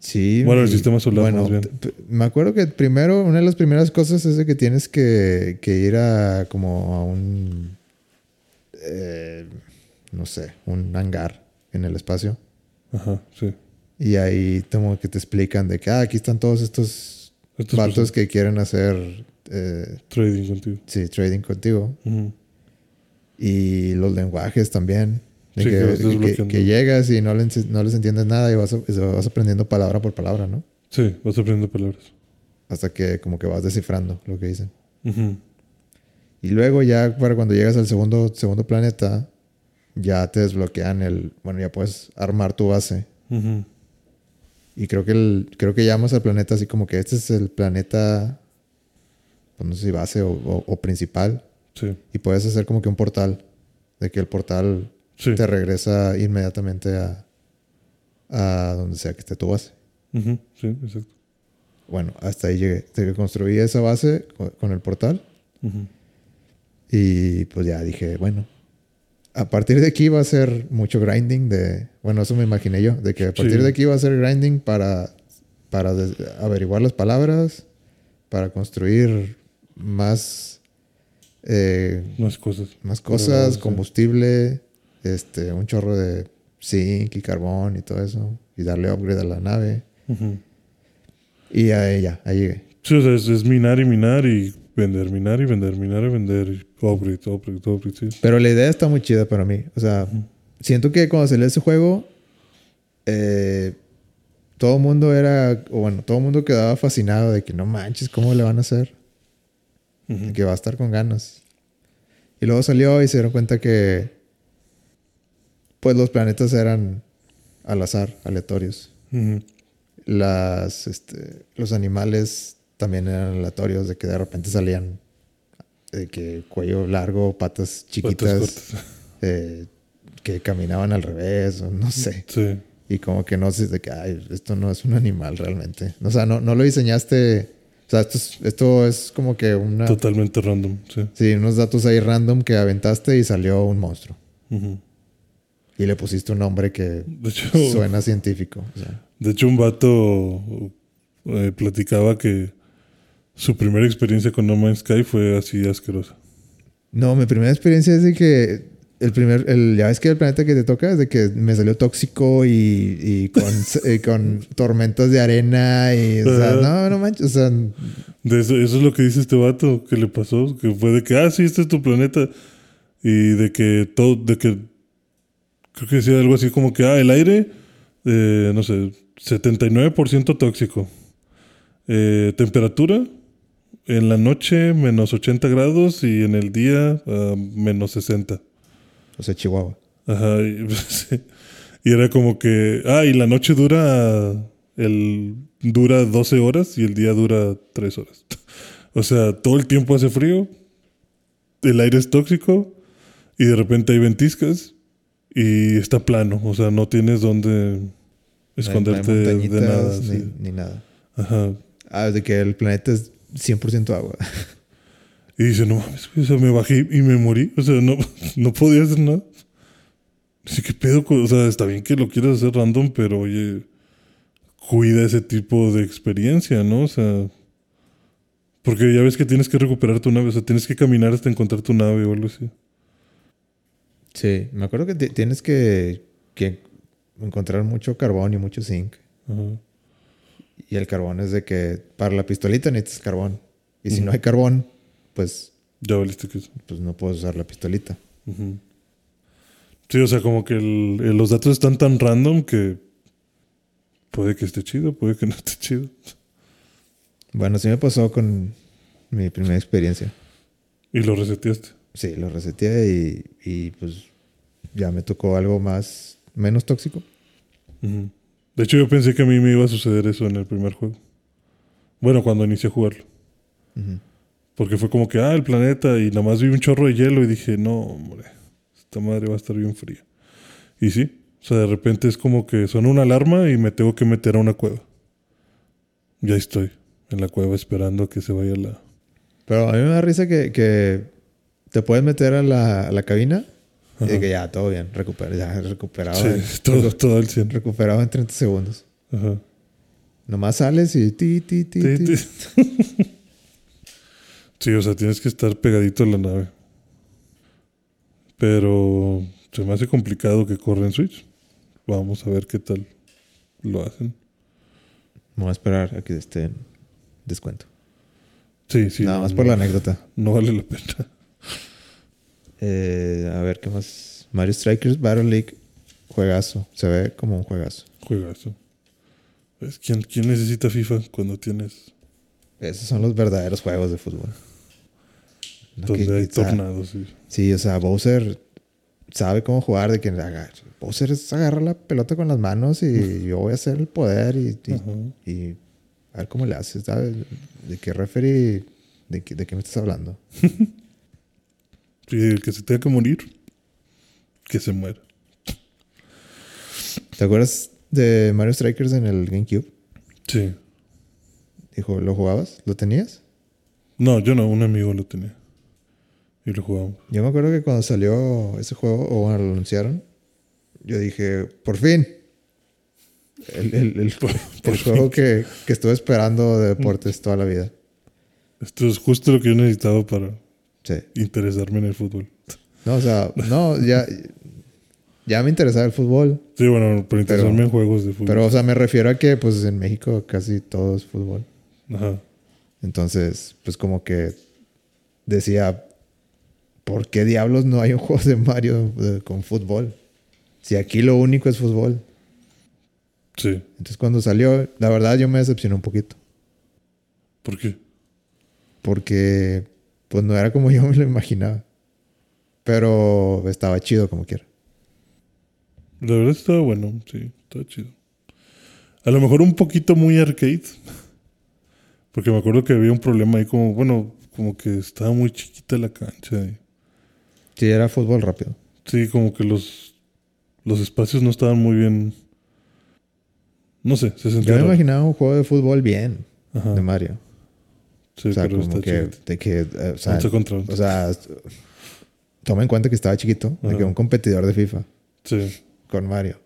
Sí. Bueno, el sistema solar, más bien. Me acuerdo que primero, una de las primeras cosas es de que tienes que, que ir a como a un, eh, no sé, un hangar en el espacio. Ajá, sí. Y ahí como que te explican de que, ah, aquí están todos estos Estos vatos personas- que quieren hacer, eh, Trading contigo. sí, trading contigo. Y los lenguajes también. De Sí, que, que vas que- desbloqueando. que llegas y no les, no les entiendes nada y vas, vas aprendiendo palabra por palabra, ¿no? Sí, vas aprendiendo palabras. Hasta que como que vas descifrando lo que dicen. Y luego ya para cuando llegas al segundo, segundo planeta, ya te desbloquean el... Bueno, ya puedes armar tu base. Ujú. Y creo que, el, creo que llamas al planeta así como que este es el planeta, pues no sé si base o, o- o principal. Sí, Y puedes hacer como que un portal. De que el portal sí. te regresa inmediatamente a, a donde sea que esté tu base. Sí, exacto. Bueno, hasta ahí llegué. Que construí esa base con, con el portal. Y pues ya dije, bueno, a partir de aquí va a ser mucho grinding de, bueno, eso me imaginé yo, de que a partir Sí. de aquí va a ser grinding para, para averiguar las palabras, para construir más, eh, Más cosas. más cosas, combustible, este, un chorro de zinc y carbón y todo eso, y darle upgrade a la nave. Y ahí ya, ahí llegué. Sí, o sea, es, es minar y minar y vender, minar y vender, minar y vender. Y upgrade, upgrade, upgrade, sí. Pero la idea está muy chida para mí. O sea, siento que cuando salió ese juego, eh, todo el mundo era, o bueno, todo el mundo quedaba fascinado de que no manches, ¿cómo le van a hacer? Que va a estar con ganas. Y luego salió y se dieron cuenta que, pues los planetas eran al azar, aleatorios. Las, este, los animales también eran aleatorios, de que de repente salían, de que cuello largo, patas chiquitas eh, que caminaban al revés, o no sé. Sí. Y como que no sé, de que, ay, esto no es un animal realmente. O sea, no, no lo diseñaste. O sea, esto es, esto es como que una. Totalmente random, sí. Sí, unos datos ahí random que aventaste y salió un monstruo. Y le pusiste un nombre que hecho, suena científico. o sea. de hecho, un vato eh, platicaba que su primera experiencia con No Man's Sky fue así asquerosa. No, mi primera experiencia es de que el primer, el, ya ves que el planeta que te toca es de que me salió tóxico y, y con, y con tormentas de arena y, o sea, no, no manches, o sea, De eso, eso es lo que dice este vato que le pasó, que fue de que, ah, sí, este es tu planeta. Y de que todo, de que, creo que decía algo así como que, ah, el aire, eh, no sé, 79% tóxico. Eh, temperatura, en la noche menos 80 grados y en el día ah, menos 60. o sea, Chihuahua. Ajá, y, sí. Y era como que, ah, y la noche dura el dura 12 horas y el día dura 3 horas. o sea, todo el tiempo hace frío, el aire es tóxico y de repente hay ventiscas y está plano. O sea, no tienes dónde esconderte No hay- no hay de nada. Ni, sí. ni nada. Ajá. Ah, de que el planeta es 100% agua. Y dice, no mames, o sea, me bajé y me morí. O sea, no, no podía hacer nada. Dice, ¿qué pedo? O sea, está bien que lo quieras hacer random, pero oye, cuida ese tipo de experiencia, ¿no? O sea, porque ya ves que tienes que recuperar tu nave, o sea, tienes que caminar hasta encontrar tu nave o algo así. Sí, me acuerdo que ti- tienes que, que encontrar mucho carbón y mucho zinc. Ajá. Y el carbón es de que para la pistolita necesitas carbón. Y si no hay carbón, pues, Ya valiste que pues no puedes usar la pistolita. Ujú. Sí, o sea, como que el- el- los datos están tan random que puede que esté chido, puede que no esté chido. Bueno, sí me pasó con mi primera experiencia. Y lo reseteaste. Sí, lo reseteé y, y pues ya me tocó algo más, menos tóxico. De hecho, yo pensé que a mí me iba a suceder eso en el primer juego. Bueno, cuando inicié a jugarlo. Ujú. Porque fue como que, ah, el planeta, y nada más vi un chorro de hielo y dije, no, hombre, esta madre va a estar bien fría. Y sí, o sea, de repente es como que suena una alarma y me tengo que meter a una cueva. Y ahí estoy, en la cueva esperando a que se vaya la... Pero a mí me da risa que, que te puedes meter a la, a la cabina y que ya, todo bien, recupera, ya recuperado. Sí, en- todo, todo al 100. Recuperado en 30 segundos. Ajá. Nomás sales y ti, ti, ti, Sí, ti. sí. Sí, o sea, tienes que estar pegadito a la nave. Pero se me hace complicado que corra en Switch. Vamos a ver qué tal lo hacen. Me voy a esperar a que esté en descuento. Sí, sí. Nada no, más por la anécdota. No vale la pena. Eh, a ver, ¿qué más? Mario Strikers Battle League. Juegazo. Se ve como un juegazo. Juegazo. ¿Ves? ¿Quién, ¿Quién necesita FIFA cuando tienes Esos son los verdaderos juegos de fútbol. No donde que- hay tornados? Sí. Sí, o sea, Bowser sabe cómo jugar, de que agar- Bowser es agarrar la pelota con las manos y yo voy a hacer el poder y, y- y a ver cómo le haces, ¿sabes? ¿De qué referee? ¿De qué, de qué me estás hablando? El que se tenga que morir, que se muera. ¿Te acuerdas de Mario Strikers en el GameCube? Sí. Dijo, ¿lo jugabas? ¿Lo tenías? No, yo no, un amigo lo tenía. Y lo jugamos. Yo me acuerdo que cuando salió ese juego, o bueno, lo anunciaron, yo dije, por fin. El, el- el- Por- el por juego que, que estuve esperando de deportes toda la vida. Esto es justo lo que yo necesitaba para Sí. interesarme en el fútbol. No, o sea, no, ya, ya me interesaba el fútbol. Sí, bueno, por interesarme en juegos de fútbol. Pero, o sea, me refiero a que, pues, en México casi todo es fútbol. Ajá. Entonces, pues, como que decía, ¿por qué diablos no hay un juego de Mario con fútbol? Si aquí lo único es fútbol. Sí. Entonces, cuando salió, la verdad, yo me decepcioné un poquito. ¿Por qué? Porque, pues, no era como yo me lo imaginaba. Pero estaba chido como quiera. La verdad estaba bueno, sí, estaba chido. A lo mejor un poquito muy arcade. Porque me acuerdo que había un problema ahí como, bueno, como que estaba muy chiquita la cancha. Sí, era fútbol rápido. sí, como que los, los espacios no estaban muy bien. No sé, se Yo sentía me raro. imaginaba un juego de fútbol bien Ajá, de Mario. Sí, o sea, pero como está que, de que, eh, o sea, o toma en cuenta que estaba chiquito, de que Ajá. un competidor de FIFA Sí, con Mario.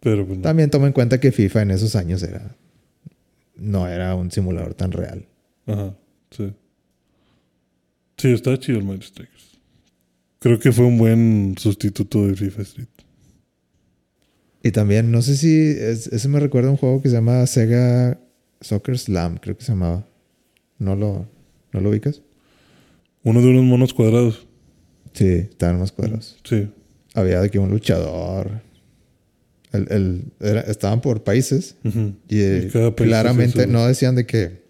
pero pues no. También toma en cuenta que FIFA en esos años era no era un simulador tan real. Ajá, sí. Sí, estaba chido el Mario Strikers. Creo que fue un buen sustituto de FIFA Street. Y también, no sé si es- ese me recuerda a un juego que se llama Sega Soccer Slam, creo que se llamaba. ¿No lo, ¿no lo ubicas? Uno de unos monos cuadrados. Sí, estaban más cuadrados. Sí. Había de que un luchador. El, el- era- estaban por países. Y, eh, Y cada país claramente no decían de que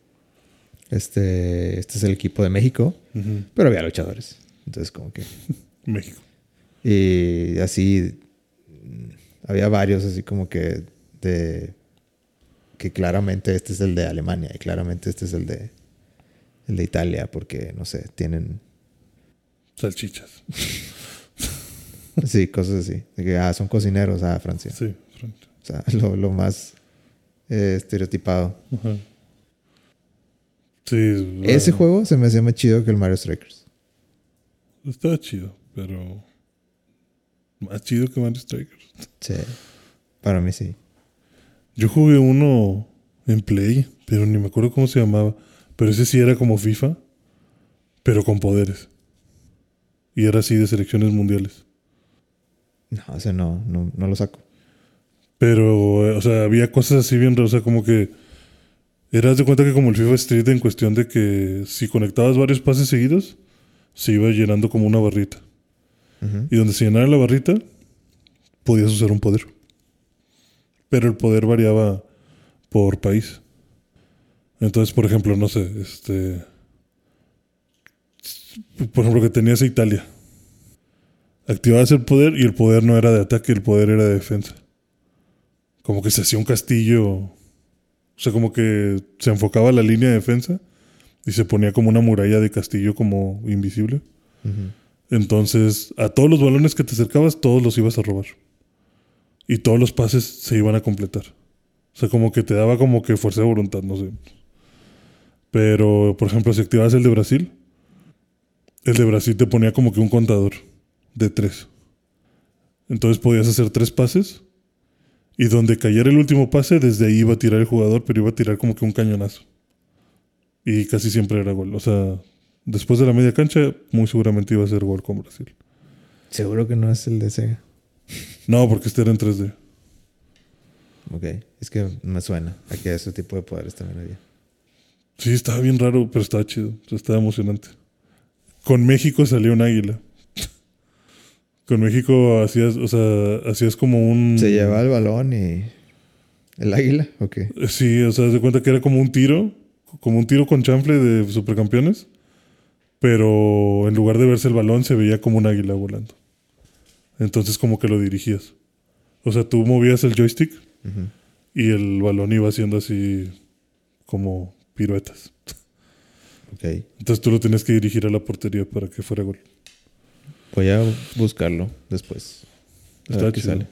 este, este es el equipo de México, pero había luchadores. Entonces, como que. México. Y así. Había varios, así como que de que claramente este es el de Alemania y claramente este es el de, el de Italia, porque, no sé, tienen, Salchichas. sí, cosas así. De que, ah, son cocineros, ah, Francia. Sí, Francia. O sea, lo, lo más eh, estereotipado. Ajá. Sí, es- Ese bueno, juego se me hacía más chido que el Mario Strikers. Estaba chido, pero. Más chido que Mario Strikers. Sí. Para mí sí. Yo jugué uno en Play, pero ni me acuerdo cómo se llamaba. Pero ese sí era como FIFA, pero con poderes. Y era así de selecciones mundiales. No, ese no, no, no lo saco. Pero, eh, o sea, había cosas así bien raras. O sea, como que. Eras de cuenta que como el FIFA Street en cuestión de que si conectabas varios pases seguidos, se iba llenando como una barrita. Y donde se llenara la barrita, podías usar un poder. Pero el poder variaba por país. Entonces, por ejemplo, no sé, este. Por ejemplo, que tenías a Italia. Activabas el poder y el poder no era de ataque, el poder era de defensa. Como que se hacía un castillo. O sea, como que se enfocaba la línea de defensa y se ponía como una muralla de castillo como invisible. Entonces, a todos los balones que te acercabas, todos los ibas a robar. Y todos los pases se iban a completar. O sea, como que te daba como que fuerza de voluntad, no sé. Pero, por ejemplo, si activabas el de Brasil, el de Brasil te ponía como que un contador de tres. Entonces podías hacer tres pases. Y donde cayera el último pase, desde ahí iba a tirar el jugador, pero iba a tirar como que un cañonazo. Y casi siempre era gol. O sea, después de la media cancha, muy seguramente iba a ser gol con Brasil. Seguro que no es el de Sega. No, porque este era en 3D. Ok. Es que me suena a que ese tipo de poderes también había. Sí, estaba bien raro, pero estaba chido. O sea, estaba emocionante. Con México salió un águila. Con México hacías, o sea, hacías como un. Se llevaba el balón y. ¿El águila? Ok. Sí, o sea, de cuenta que era como un tiro, como un tiro con chanfle de supercampeones, pero en lugar de verse el balón se veía como un águila volando. Entonces como que lo dirigías. O sea, tú movías el joystick y el balón iba haciendo así como piruetas. Ok. Entonces tú lo tenías que dirigir a la portería para que fuera gol. Voy a buscarlo después. A Está ver qué sale.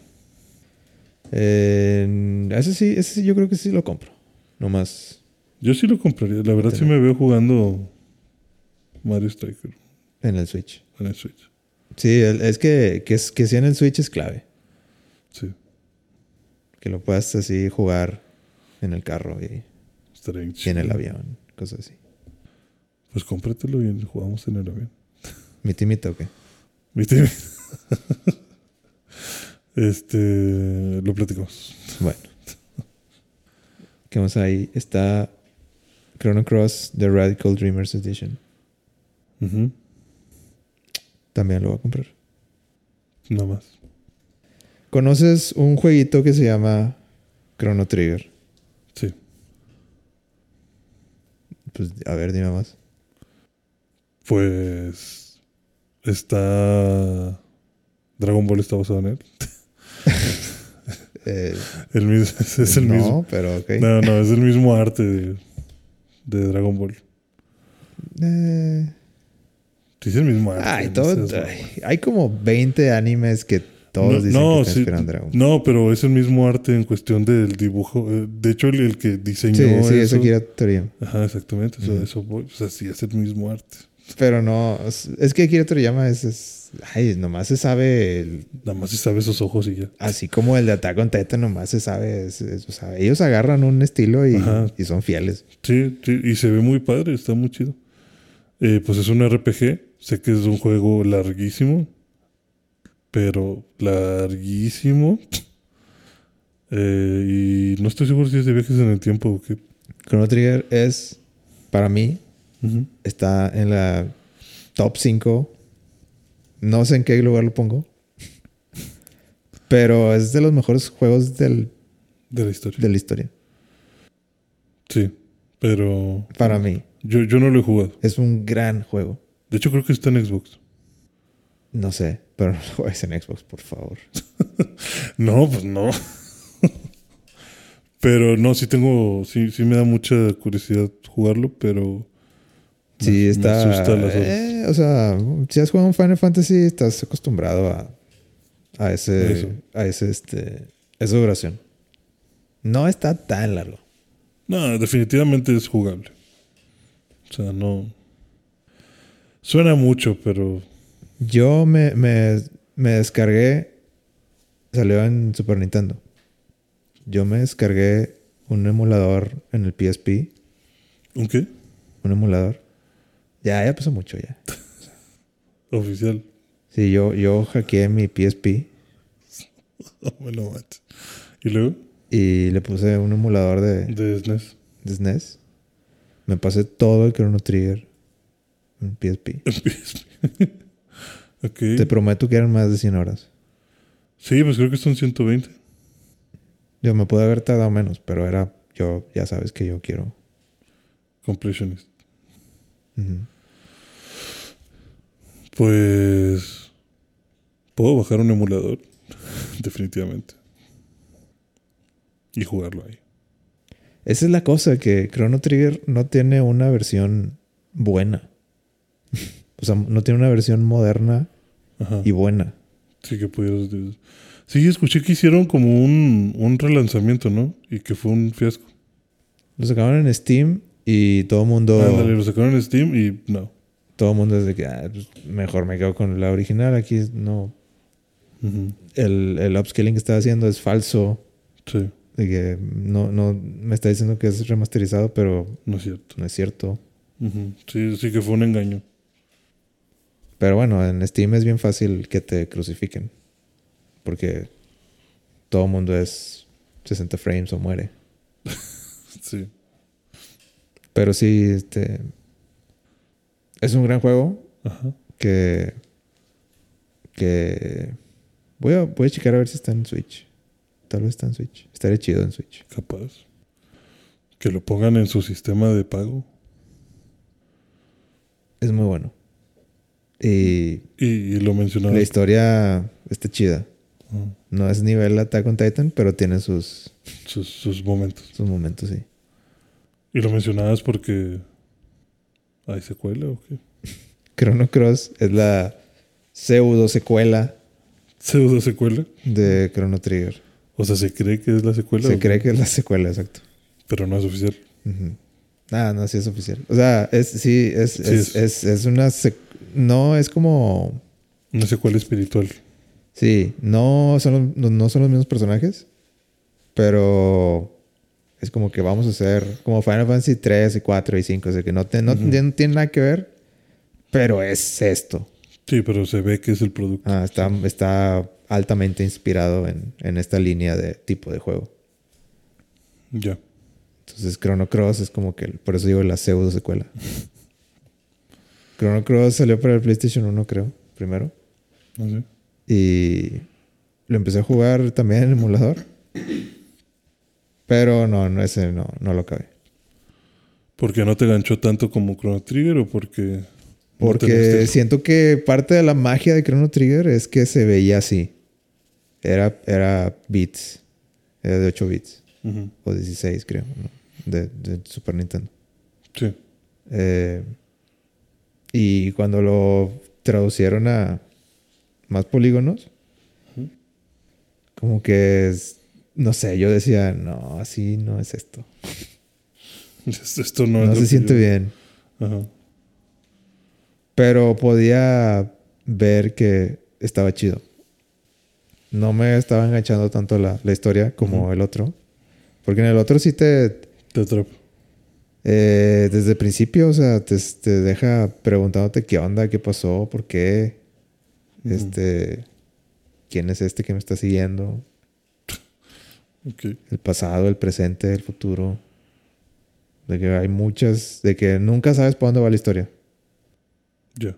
Eh, ese sí, ese sí yo creo que sí lo compro. No más. Yo sí lo compraría. La verdad sí me veo jugando Mario Striker En el Switch. en el Switch. Sí, es que, que, es, que sí en el Switch es clave. Sí, Que lo puedas así jugar en el carro y, estaría bien y en el avión. Cosas así. Pues cómpratelo y jugamos en el avión. ¿Mi timita o qué? ¿Viste? este, lo platicamos. Bueno. ¿Qué más hay? Está Chrono Cross The Radical Dreamers Edition. También lo voy a comprar. Nada más. ¿Conoces un jueguito que se llama Chrono Trigger? Sí. Pues a ver, dime más. Pues está Dragon Ball está basado en él. Eh, El mismo, es el no, mismo. pero ok. No, no, es el mismo arte de, de Dragon Ball. Eh, Sí, es el mismo arte. ay, no ay, hay como 20 animes que todos no, dicen no, que sí, Dragon Ball. no, pero es el mismo arte en cuestión del dibujo. Eh, De hecho, el, el que diseñó Sí, sí, es eso. Akira Toriyama. Ajá, exactamente. Eso, eso voy. O sea, sí, es el mismo arte. Pero no, es, que Akira Toriyama es, es- Ay, nomás se sabe... el- Nada más se sabe esos ojos y ya. así como el de Attack on Titan, nomás se sabe... es- es- o sea, ellos agarran un estilo y, y son fieles. Sí, sí, y se ve muy padre, está muy chido. Eh, pues es un RPG. Sé que es un juego larguísimo. Pero larguísimo. Eh, y no estoy seguro si es de viajes en el tiempo o qué. Chrono Trigger es, para mí, está en la top 5. No sé en qué lugar lo pongo. Pero es de los mejores juegos del, De la historia. de la historia. Sí, pero Para mí. yo, yo no lo he jugado. Es un gran juego. De hecho, creo que está en Xbox. No sé, pero no lo juegues en Xbox, por favor. No, pues no. Pero no, sí tengo, sí, sí me da mucha curiosidad jugarlo, pero Sí, está. eh, o sea, si has jugado un Final Fantasy, estás acostumbrado a, a ese. Eso. A ese, este. Esa duración. No está tan largo. No, definitivamente es jugable. O sea, no. Suena mucho, pero. Yo me, me, me descargué. Salió en Super Nintendo. Yo me descargué un emulador en el PSP. ¿Un qué? Un emulador. Ya, ya pasó mucho ya. Oficial. Sí, yo, yo hackeé mi PSP bueno, macho. ¿Y luego? y le puse un emulador de, De SNES. de SNES. Me pasé todo el Chrono Trigger en PSP. Te prometo que eran más de 100 horas. Sí, pues creo que son 120. Yo me pude haber tardado menos, pero era yo, ya sabes que yo quiero. Completionist. Pues. Puedo bajar un emulador. Definitivamente. Y jugarlo ahí. Esa es la cosa, que Chrono Trigger no tiene una versión buena. o sea, no tiene una versión moderna Ajá. y buena. Sí, que pudieras. de- Sí, escuché que hicieron como un, un relanzamiento, ¿no? Y que fue un fiasco. Lo sacaron en Steam y todo el mundo... Ándale, lo sacaron en Steam y no. Todo el mundo es de que ah, pues, mejor me quedo con la original. Aquí no... El, el upscaling que estaba haciendo es falso. Sí, De que no, no me está diciendo que es remasterizado, pero no es cierto. no es cierto. Sí, sí que fue un engaño. Pero bueno, en Steam es bien fácil que te crucifiquen. Porque todo mundo es 60 frames o muere. Sí. Pero sí, este. Es un gran juego Ajá. que. Que. Voy a, voy a checar a ver si está en Switch. Tal vez está en Switch. Estaría chido en Switch. Capaz. Que lo pongan en su sistema de pago. Es muy bueno. Y Y, y lo mencionaba. la historia está chida. No es nivel Attack on Titan, pero tiene sus, sus, sus momentos. sus momentos, sí. Y lo mencionabas porque. ¿Hay secuela o qué? Chrono Cross es la pseudo secuela ¿Pseudo secuela? de Chrono Trigger. O sea, se cree que es la secuela. Se cree que es la secuela, exacto. Pero no es oficial. Ujú. Ah, no, sí es oficial. O sea, es, sí, es, Sí, es, es. es, es una... No, es como... Una secuela espiritual. Sí, no son, los, no- no son los mismos personajes, pero es como que vamos a hacer como Final Fantasy 3 y 4 y 5, o sea que no, te- no, no tiene nada que ver, pero es esto. Sí, pero se ve que es el producto. Ah, está, está altamente inspirado en, en esta línea de tipo de juego. Ya. Entonces Chrono Cross es como que, por eso digo la pseudo secuela. Chrono Cross salió para el PlayStation 1, creo, primero. ¿No sé? Y lo empecé a jugar también en emulador. Pero no, no, ese no, no lo acabé. ¿Porque no te ganchó tanto como Chrono Trigger o porque.? no Porque siento que parte de la magia de Chrono Trigger es que se veía así. Era, era bits. Era de 8 bits. O 16, creo. ¿no? De, de Super Nintendo. Sí. Eh, y cuando lo traducieron a más polígonos, como que es- no sé, yo decía, no, así no es esto. Esto no, No, es se siente yo- bien. Ajá. Pero podía ver que estaba chido. No me estaba enganchando tanto la, la historia como el otro. Porque en el otro sí te, Te atrapa. Eh, desde el principio, o sea, te, te deja preguntándote qué onda, qué pasó, por qué, este, quién es este que me está siguiendo, Ok. el pasado, el presente, el futuro. De que hay muchas, de que nunca sabes para dónde va la historia. Ya.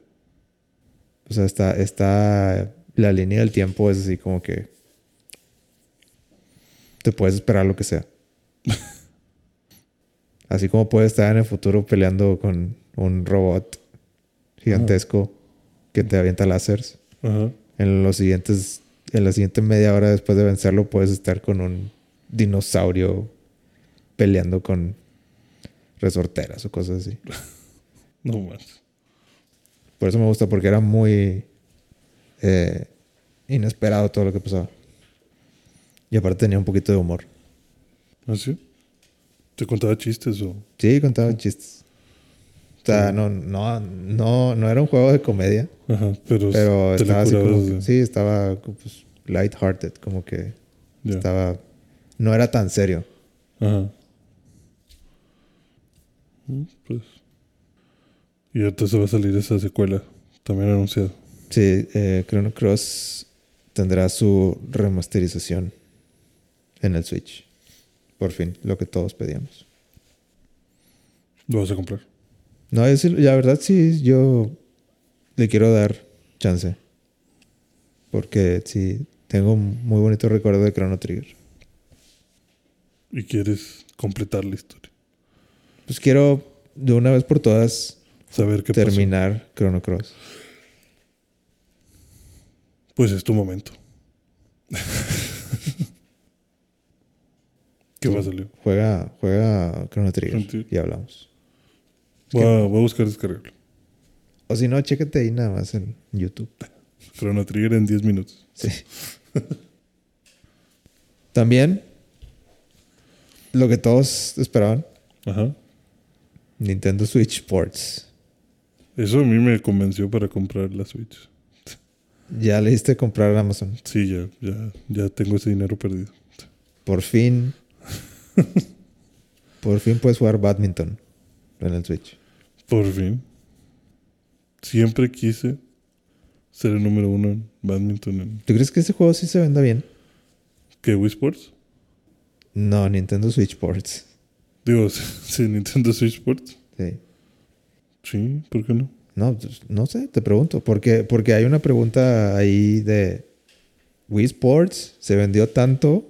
O sea, está, está, la línea del tiempo es así como que te puedes esperar lo que sea. Así como puedes estar en el futuro peleando con un robot gigantesco que te avienta láseres. Ajá. En los siguientes, en la siguiente media hora después de vencerlo, puedes estar con un dinosaurio peleando con resorteras o cosas así. No más. Por eso me gusta, porque era muy eh, inesperado todo lo que pasaba. Y aparte tenía un poquito de humor. ¿Ah, sí? ¿Te contaba chistes o...? Sí, contaba chistes. O sea, no, no, no, no era un juego de comedia, Ajá, pero, pero estaba así como que- sí, estaba pues, lighthearted, como que estaba, no era tan serio. Ajá. Mm, Pues... Y entonces va a salir esa secuela, también anunciada. Sí, eh, Chrono Cross tendrá su remasterización en el Switch. Por fin, lo que todos pedíamos. ¿Lo vas a comprar? No, sí- la verdad sí, yo le quiero dar chance. Porque sí, tengo un muy bonito recuerdo de Chrono Trigger. Y quieres completar la historia. Pues quiero de una vez por todas Saber qué pasó. terminar Chrono Cross. Pues es tu momento. ¿Qué va a salir? Juega, juega Chrono Trigger y hablamos. Voy a, voy a buscar descargarlo. O si no, chécate ahí nada más en YouTube. Chrono Trigger en 10 minutos. Sí. También, lo que todos esperaban, Ajá. Nintendo Switch Sports. Eso a mí me convenció para comprar la Switch. Ya le diste comprar Amazon. Sí, ya, ya, ya tengo ese dinero perdido. Por fin. por fin puedes jugar badminton en el Switch. Por fin. Siempre quise ser el número uno en badminton en ¿Tú crees que ese juego sí se venda bien? ¿Qué? Wii Sports. No, Nintendo Switch Sports. Digo, sí, Nintendo Switch Sports. Sí. Sí, ¿por qué no? No, pues, no sé, te pregunto. Porque, porque hay una pregunta ahí de Wii Sports se vendió tanto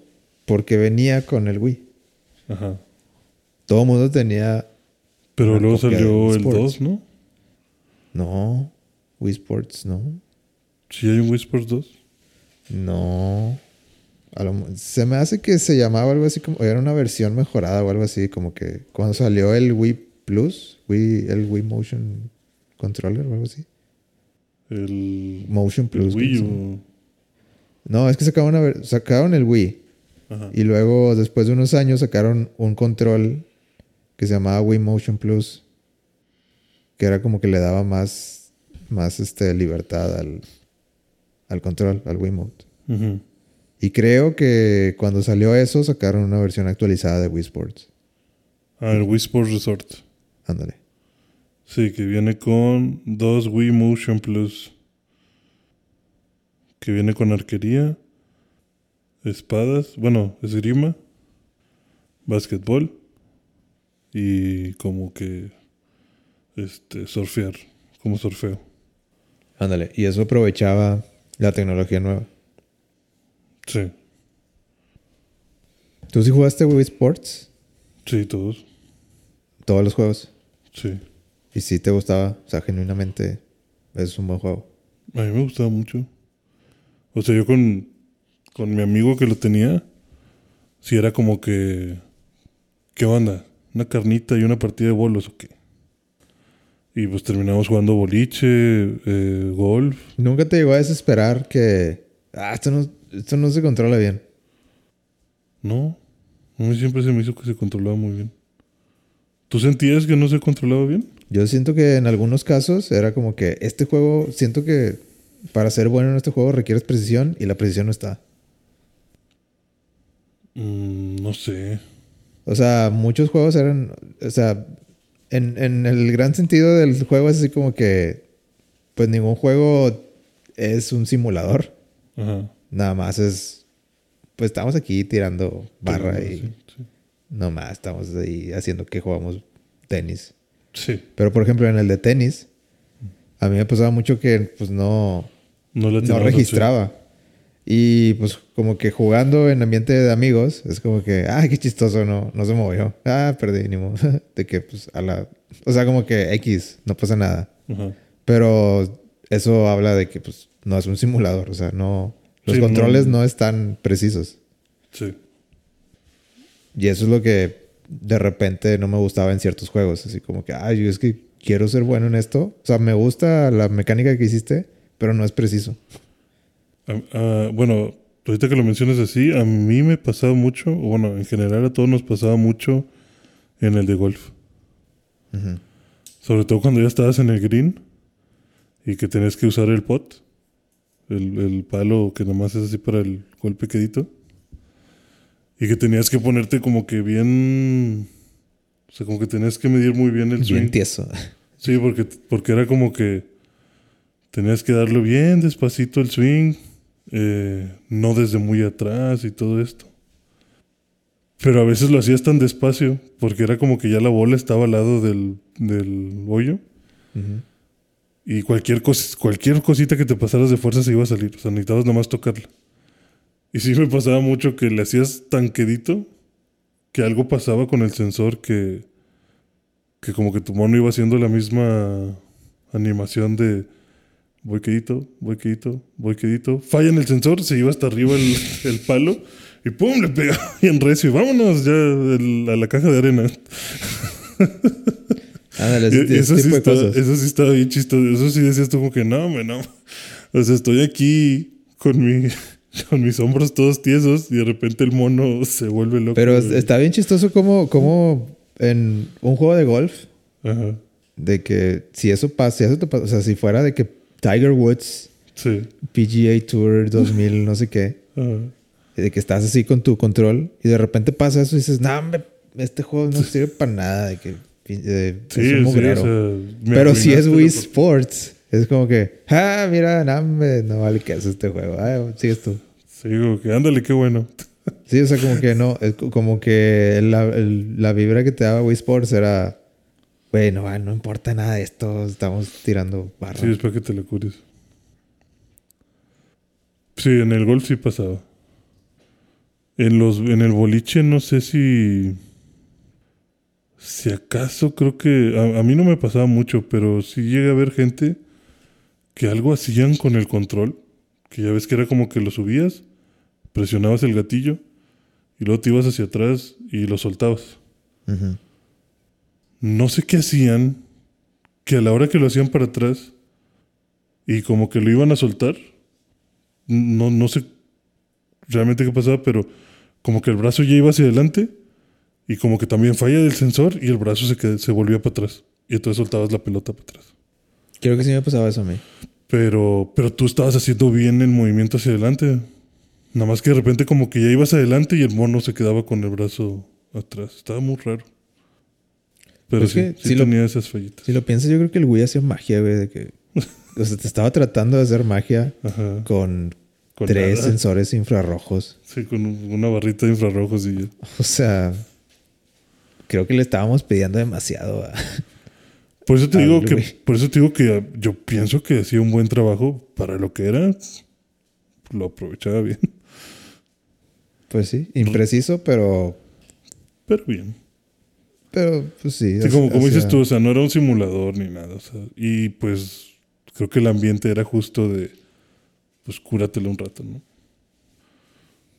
porque venía con el Wii. Ajá. Todo el mundo tenía. Pero luego salió el Sports. 2, ¿no? No. Wii Sports, no. Sí hay un Wii Sports 2. No. A lo se me hace que se llamaba algo así como. Era una versión mejorada o algo así. Como que cuando salió el Wii Plus, Wii, el Wii Motion Controller o algo así. El, Motion el Plus. Wii U. No, es que sacaron, una sacaron el Wii. Ajá. Y luego, después de unos años, sacaron un control que se llamaba Wii Motion Plus. Que era como que le daba más, más este, libertad al, al control, al Wiimote. Ujú. Y creo que cuando salió eso, sacaron una versión actualizada de Wii Sports. Ah, el Wii Sports Resort. Ándale. Sí, que viene con dos Wii Motion Plus. Que viene con arquería, espadas, bueno, esgrima, básquetbol y como que este surfear, como surfeo. Ándale. Y eso aprovechaba la tecnología nueva. Sí, ¿Tú sí jugaste Wii Sports? sí, todos. Todos los juegos. Sí. Y sí te gustaba. O sea, genuinamente es un buen juego. A mí me gustaba mucho. O sea, yo con, con mi amigo que lo tenía, sí era como que, ¿qué onda? ¿Una carnita y una partida de bolos o qué? Y pues terminamos jugando boliche, eh, golf. ¿Nunca te llegó a desesperar que... Ah, esto no, esto no se controla bien? No, a mí siempre se me hizo que se controlaba muy bien. ¿Tú sentías que no se controlaba bien? Yo siento que en algunos casos era como que este juego... Siento que para ser bueno en este juego requieres precisión y la precisión no está. Mm, no sé. O sea, muchos juegos eran... O sea, en, en el gran sentido del juego es así como que... Pues ningún juego es un simulador. Ajá. Nada más es... Pues estamos aquí tirando barra Sí, y... sí. Nomás estamos ahí haciendo que jugamos tenis. Sí. Pero por ejemplo en el de tenis, a mí me pasaba mucho que pues no, No, no registraba. Y pues como que jugando en ambiente de amigos, es como que, ay, qué chistoso, no, no se movió. Ah, perdí, ni modo. De que pues a la... O sea, como que X, no pasa nada. Pero eso habla de que pues no es un simulador, o sea, no... Los Sí, controles no- no están precisos. Sí. Y eso es lo que de repente no me gustaba en ciertos juegos. Así como que, ay, yo es que quiero ser bueno en esto. O sea, me gusta la mecánica que hiciste, pero no es preciso. Ah, bueno, ahorita que lo mencionas así, a mí me pasaba mucho, o bueno, en general a todos nos pasaba mucho en el de golf. Sobre todo cuando ya estabas en el green y que tenías que usar el pot, el, el palo que nomás es así para el golpe quedito. Y que tenías que ponerte como que bien. O sea, como que tenías que medir muy bien el Bien swing. tieso. Sí, porque, porque era como que tenías que darle bien despacito el swing, eh, no desde muy atrás y todo esto. Pero a veces lo hacías tan despacio, porque era como que ya la bola estaba al lado del, del hoyo. Y cualquier, cos- cualquier cosita que te pasaras de fuerza se iba a salir. O sea, necesitabas nada más tocarla. Y sí me pasaba mucho que le hacías tan quedito que algo pasaba con el sensor que, que como que tu mono iba haciendo la misma animación de voy quedito, voy quedito, voy quedito. Falla en el sensor, se iba hasta arriba el, el palo y ¡pum! le pegaba bien recio. Y vámonos ya el- a la caja de arena. Ándale, ese, eso, sí de estaba, cosas. eso sí estaba bien chistoso. Eso sí decías tú como que no, hombre, no. O sea, estoy aquí con, mi, con mis hombros todos tiesos y de repente el mono se vuelve loco. Pero güey. está bien chistoso como, como en un juego de golf, Ajá. de que si eso pasa, si eso te pasa, o sea, si fuera de que Tiger Woods, Sí. PGA Tour 2000, no sé qué, Ajá. de que estás así con tu control y de repente pasa eso y dices, no, hombre, este juego no sirve para nada, de que eh, Sí, es sí, un o mugrero. sea, me Pero si es Wii Sports, es como que, ah, mira, no, hombre, no vale que hace este juego. Ah, sigues tú. Sí, como que ándale, qué bueno. Sí, o sea, como que no, como que la, la vibra que te daba Wii Sports era, güey, no, ah, no importa nada de esto, estamos tirando barra. Sí, es para que te la cures. Sí, en el golf sí pasaba. En los, en el boliche no sé si. Si acaso creo que. A, a mí no me pasaba mucho, pero sí llegué a ver gente que algo hacían con el control. Que ya ves que era como que lo subías, presionabas el gatillo y luego te ibas hacia atrás y lo soltabas. No sé qué hacían, que a la hora que lo hacían para atrás y como que lo iban a soltar, no, no sé realmente qué pasaba, pero como que el brazo ya iba hacia adelante y como que también falla del sensor y el brazo se, qued- se volvía para atrás. Y entonces soltabas la pelota para atrás. Creo que sí me pasaba eso a mí. Pero, pero tú estabas haciendo bien el movimiento hacia adelante. Nada más que de repente como que ya ibas adelante y el mono se quedaba con el brazo atrás. Estaba muy raro. Pero sí, que sí si lo- tenía esas fallitas. Si lo piensas, yo creo que el Wii hacía magia, güey, de que, o sea, te estaba tratando de hacer magia Ajá. con, Con tres nada. sensores infrarrojos. Sí, con un- una barrita de infrarrojos y ya. O sea, creo que le estábamos pidiendo demasiado. a- Por eso te digo que, por eso te digo que yo pienso que hacía un buen trabajo para lo que era. Lo aprovechaba bien. Pues sí, impreciso, pero, Pero bien. Pero pues sí. Sí, como, como dices tú, o sea, no era un simulador ni nada. o sea, y pues creo que el ambiente era justo de, pues cúratelo un rato, ¿no?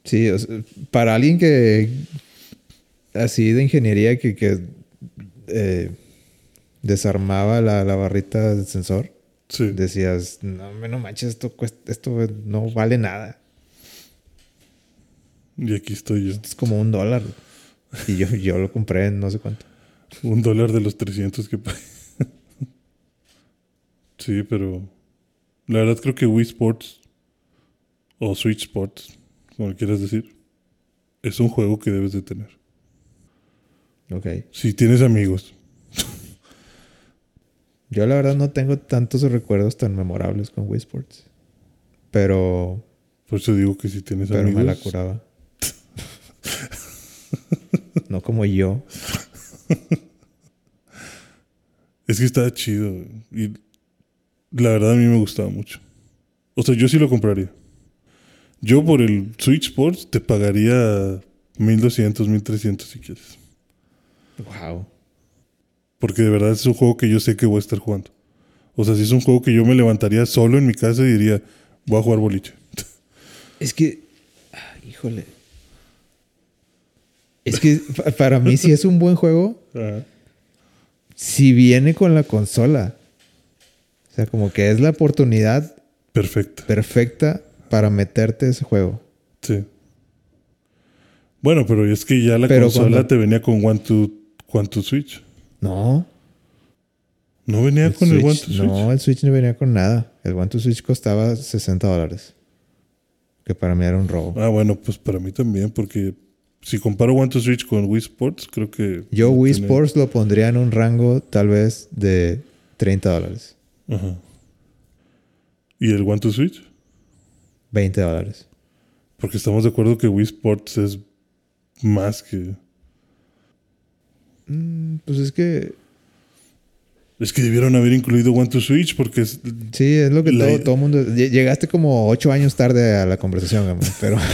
Sí, o sea, para alguien que así de ingeniería que, que eh, desarmaba la, la barrita del sensor, Sí. decías, no, no manches, esto, cuesta- esto no vale nada. Y aquí estoy yo. Es como un dólar. Y yo, yo lo compré en no sé cuánto. Un dólar de los 300 que pagué. sí, pero la verdad creo que Wii Sports o Switch Sports, como quieras decir, es un juego que debes de tener. Ok. Si tienes amigos. Yo la verdad no tengo tantos recuerdos tan memorables con Wii Sports. Pero, Por eso digo que si tienes pero amigos. me la curaba. no como yo. Es que estaba chido. Y la verdad a mí me gustaba mucho. O sea, yo sí lo compraría. Yo por el Switch Sports te pagaría 1200, 1300 si quieres. Wow. Porque de verdad es un juego que yo sé que voy a estar jugando. O sea, si es un juego que yo me levantaría solo en mi casa y diría, voy a jugar boliche. Es que, ah, híjole. Es que pa- para mí si es un buen juego, si viene con la consola. O sea, como que es la oportunidad Perfecto. perfecta para meterte ese juego. Sí. Bueno, pero es que ya la Pero consola cuando- te venía con One to, One to Switch. No. ¿No venía el con el One to Switch? No, el Switch no venía con nada. El One to Switch costaba 60 dólares. Que para mí era un robo. Ah, bueno, pues para mí también, porque si comparo One to Switch con Wii Sports, creo que... Yo Wii tiene- Sports lo pondría en un rango tal vez de 30 dólares. Ajá. ¿Y el One to Switch? 20 dólares. Porque estamos de acuerdo que Wii Sports es más que... Mm, pues es que Es que debieron haber incluido One to Switch porque es... sí, es lo que La- todo, todo mundo... lle- Llegaste como 8 años tarde a la conversación, pero...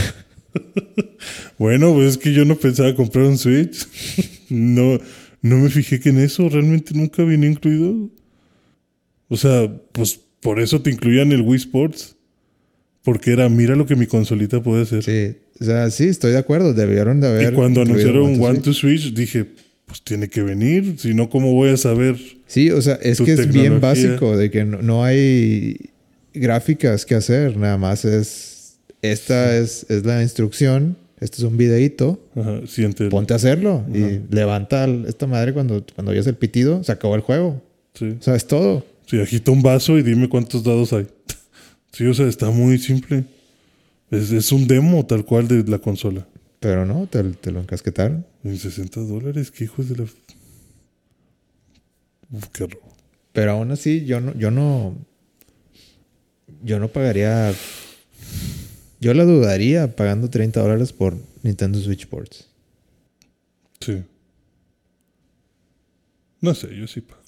Bueno, pues es que yo no pensaba comprar un Switch. no, no me fijé que en eso realmente nunca venía incluido. O sea, pues por eso te incluían el Wii Sports. Porque era, mira lo que mi consolita puede hacer. Sí, o sea, sí, estoy de acuerdo. Debieron de haber... y cuando anunciaron One Switch. to Switch, dije, pues tiene que venir. Si no, ¿cómo voy a saber? Sí, o sea, es que es bien tecnología. básico de que no, no hay gráficas que hacer, nada más es esta es, es la instrucción, este es un videíto, Ajá, siente el- ponte a hacerlo y levanta esta madre cuando cuando oyes el pitido, se acabó el juego. Sí. O sea, es todo. Sí, agita un vaso y dime cuántos dados hay. sí, o sea, está muy simple. Es, es un demo tal cual de la consola. Pero no, te, te lo encasquetaron. En 60 dólares, qué hijos de la. Uf, qué robo. Pero aún así, yo no, yo no, yo no pagaría, yo la dudaría pagando 30 dólares por Nintendo Switch Sports. Sí. No sé, yo sí pago.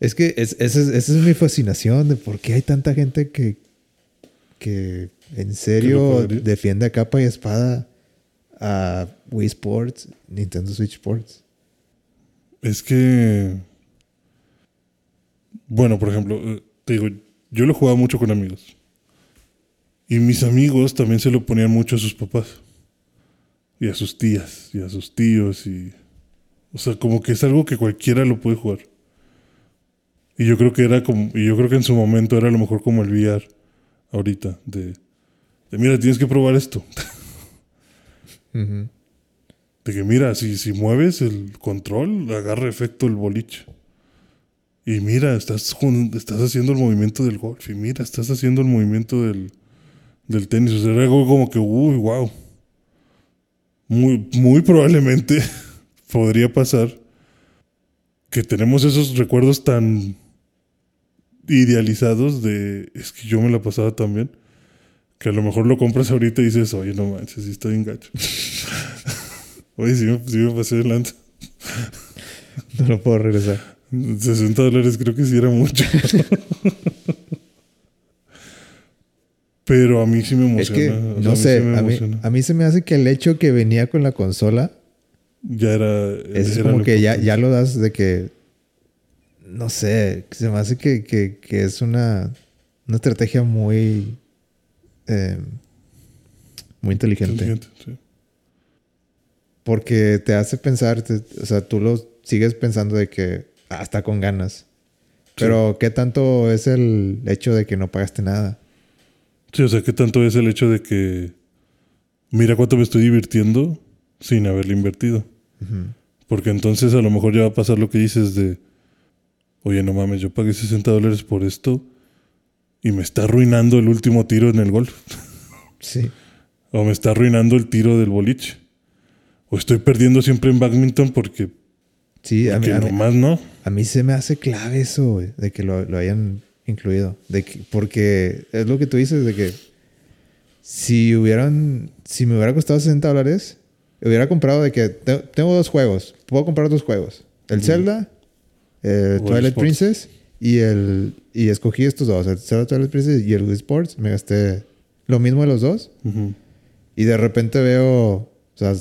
Es que es- esa es, esa es mi fascinación de por qué hay tanta gente que, que en serio defiende a capa y espada a Wii Sports, Nintendo Switch Sports. Es que. Bueno, por ejemplo, eh, te digo, yo lo jugaba mucho con amigos. Y mis amigos también se lo ponían mucho a sus papás. Y a sus tías, y a sus tíos, y. O sea, como que es algo que cualquiera lo puede jugar. Y yo creo que era como. Y yo creo que en su momento era a lo mejor como el VR ahorita. De. de mira, tienes que probar esto. De que mira, si, si mueves el control, agarra efecto el boliche. Y mira, estás, estás haciendo el movimiento del golf. Y mira, estás haciendo el movimiento del, del tenis. O sea, era algo como que, uy, wow. Muy, muy probablemente podría pasar que tenemos esos recuerdos tan idealizados de, es que yo me la pasaba tan bien, que a lo mejor lo compras ahorita y dices, oye, no manches, sí está bien gacho. Oye, sí me, sí me pasé de lanza. No lo puedo regresar. 60 dólares creo que sí era mucho. Pero a mí sí me emociona. Es que, o sea, no a mí sé, sí a, mí, a mí se me hace que el hecho que venía con la consola, Ya era. es era como que ya, ya lo das de que, no sé, se me hace que, que- que es una, una estrategia muy, eh, muy inteligente. Inteligente, sí. Porque te hace pensar, te- o sea, tú lo sigues pensando de que ah, está con ganas. Pero ¿qué tanto es el hecho de que no pagaste nada? Sí, o sea, ¿qué tanto es el hecho de que. Mira cuánto me estoy divirtiendo sin haberle invertido? Porque entonces a lo mejor ya va a pasar lo que dices de. Oye, no mames, yo pagué 60 dólares por esto y me está arruinando el último tiro en el golf. Sí. O me está arruinando el tiro del boliche. O estoy perdiendo siempre en badminton porque, Sí, a mí, a mí- nomás no. a mí se me hace clave eso, güey, de que lo, lo hayan incluido. De que, porque es lo que tú dices, de que si hubieran, si me hubiera costado 60 dólares, hubiera comprado de que te- tengo dos juegos, puedo comprar dos juegos. El Zelda, el Twilight Sports. Princess y el y escogí estos dos, el Zelda Twilight Princess y el Wii Sports. Me gasté lo mismo de los dos. Ujú. Y de repente veo, o sea,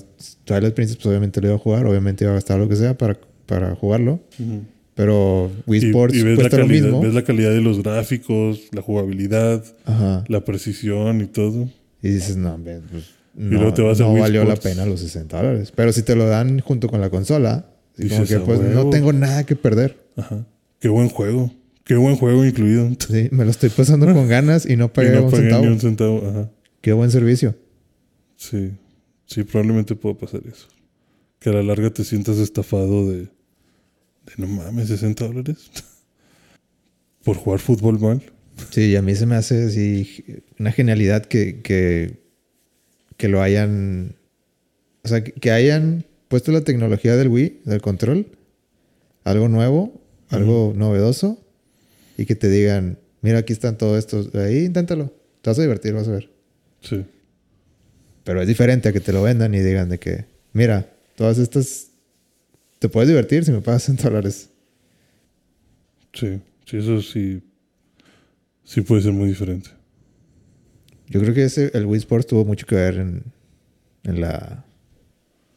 Twilight Princess, pues obviamente lo iba a jugar, obviamente iba a gastar lo que sea para, para jugarlo. Ujú. Pero Wii Sports y ves, la cuesta lo calidad, mismo. ves la calidad de los gráficos, la jugabilidad, Ajá. la precisión y todo. Y dices, no, hombre, pues, no, luego te vas a no Wii valió la pena los 60 dólares. Pero si te lo dan junto con la consola, como que "A pues no huevo". tengo nada que perder. Ajá. Qué buen juego. Qué buen juego incluido. Sí, me lo estoy pasando con ganas y no Y pagué no un pagué centavo. ni un centavo. Ajá. Qué buen servicio. Sí. Sí, probablemente pueda pasar eso. Que a la larga te sientas estafado de. De no mames, 60 dólares. Por jugar fútbol mal. Sí, y a mí se me hace así una genialidad que, que, que lo hayan. O sea, que, que hayan puesto la tecnología del Wii, del control, algo nuevo, algo novedoso, y que te digan: Mira, aquí están todos estos. Ahí, inténtalo. Te vas a divertir, vas a ver. Sí. Pero es diferente a que te lo vendan y digan de que: Mira, todas estas. Te puedes divertir si me pagas 100 dólares. Sí. Sí, eso sí. Sí puede ser muy diferente. Yo creo que ese, el Wii Sports tuvo mucho que ver en, en la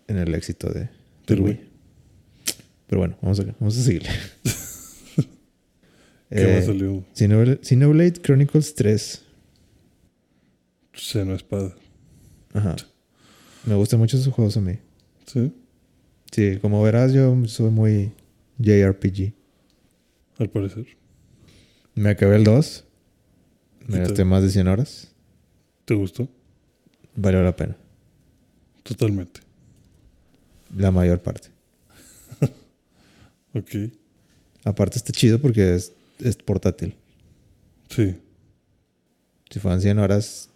en el éxito de, del Del Wii. Wii. Pero bueno, vamos a, vamos a seguirle. ¿Qué Eh, más salió? Xenoblade, Xenoblade Chronicles 3. Seno Espada. Ajá. Me gustan mucho esos juegos a mí. Sí. Sí, como verás, yo soy muy JRPG. Al parecer. Me acabé el 2. Me gasté más de 100 horas. ¿Te gustó? Valió la pena. Totalmente. La mayor parte. Ok. Aparte está chido porque es, es portátil. Sí. Si fueran 100 horas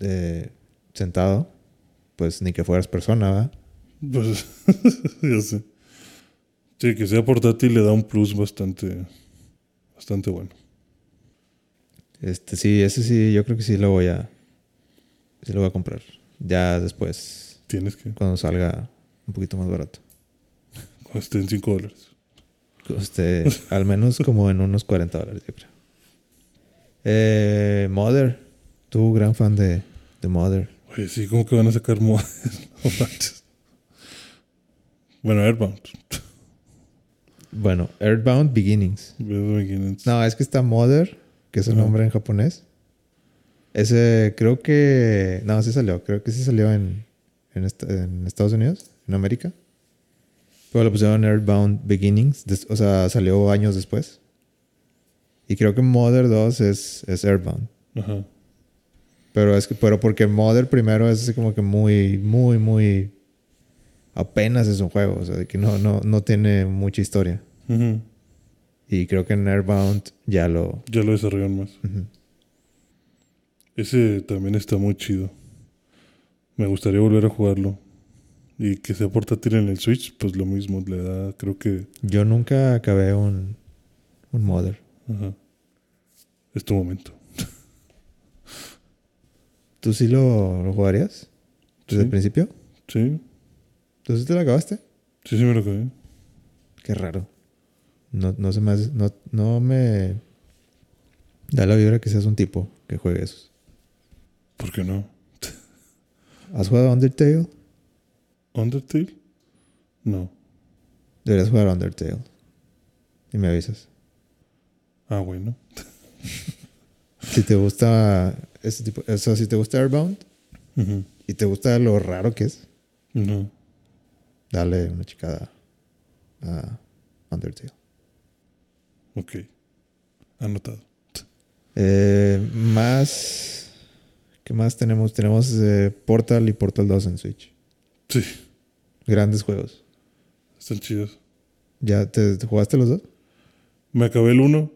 eh, sentado, pues ni que fueras persona, ¿va? Pues, ya sé. Sí, que sea portátil le da un plus bastante, bastante bueno. Este, sí, ese sí, yo creo que sí lo voy a, sí lo voy a comprar. Ya después, Tienes que, cuando salga un poquito más barato. cuando esté en 5 dólares. Este, al menos como en unos 40 dólares, yo creo. Eh, Mother, tú gran fan de, de Mother. Oye, sí, como que van a sacar. No manches. Bueno, Airbound. Bueno, Earthbound Beginnings. Beginnings. No, es que está Mother, que es el nombre en japonés. Ese creo que. No, sí salió. Creo que sí salió en, en, est- en Estados Unidos, en América. Pero lo pusieron Earthbound Beginnings. o sea, salió años después. Y creo que Mother 2 es, es Earthbound. Ajá. Pero es que, pero porque Mother primero es así como que muy, muy, muy. Apenas es un juego. O sea, de que no, no, no tiene mucha historia. Y creo que en Airbound ya lo. Ya lo desarrollan más. Ese también está muy chido. Me gustaría volver a jugarlo. Y que sea portátil en el Switch, pues lo mismo. Le da, creo que. Yo nunca acabé un, un Mother. Ajá. Es tu momento. ¿Tú sí lo, lo jugarías? ¿Desde Sí. el principio? Sí, ¿Tú sí te lo acabaste? sí, sí me lo acabé. Qué raro. No, no se me hace- no, no me da la vibra que seas un tipo que juegue esos. ¿Por qué no? ¿Has jugado Undertale? ¿Undertale? No. Deberías jugar Undertale. Y me avisas. Ah, bueno. Si te gusta ese tipo, o sea, si te gusta Airbound y te gusta lo raro que es, No. Dale una chicada a Undertale. Ok. Anotado. Eh, más. ¿Qué más tenemos? Tenemos eh, Portal y Portal 2 en Switch. Sí, Grandes juegos. están chidos. ¿Ya te, te jugaste los dos? Me acabé el 1.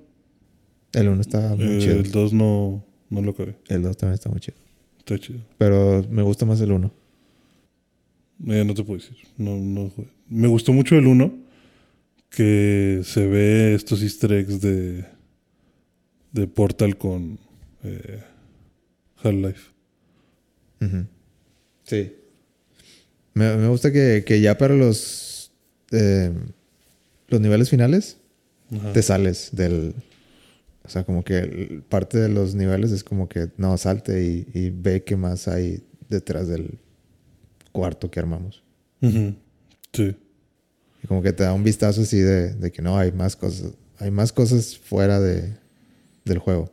El 1 está muy chido. el 2 no, no lo acabé. El 2 también está muy chido. Está chido. Pero me gusta más el 1. Eh, no te puedo decir. No, no jugué. Me gustó mucho el 1. Que se ve estos easter eggs de, de Portal con eh, Half-Life. Sí. Me, me gusta que, que ya para los. eh, los niveles finales Ajá. te sales del. O sea, como que parte de los niveles es como que no, salte y, y ve qué más hay detrás del cuarto que armamos. Sí. Y como que te da un vistazo así de, de que no, hay más cosas. Hay más cosas fuera de, del juego.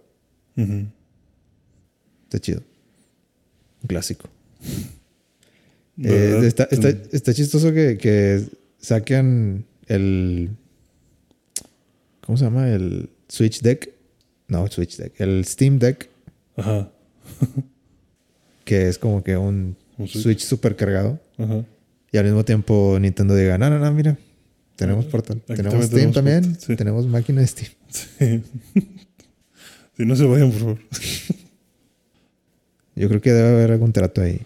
Está chido. Un clásico. Eh, está, está chistoso que, que saquen el. ¿Cómo se llama? El Switch Deck. No, Switch Deck. El Steam Deck, Ajá. que es como que un Un Switch, Switch. super cargado. Ajá. Y al mismo tiempo Nintendo diga: No, no, no, mira. Tenemos portal. Aquí Tenemos Steam también. portal, sí. Tenemos máquina de Steam. Sí. Si no se vayan, por favor. Yo creo que debe haber algún trato ahí.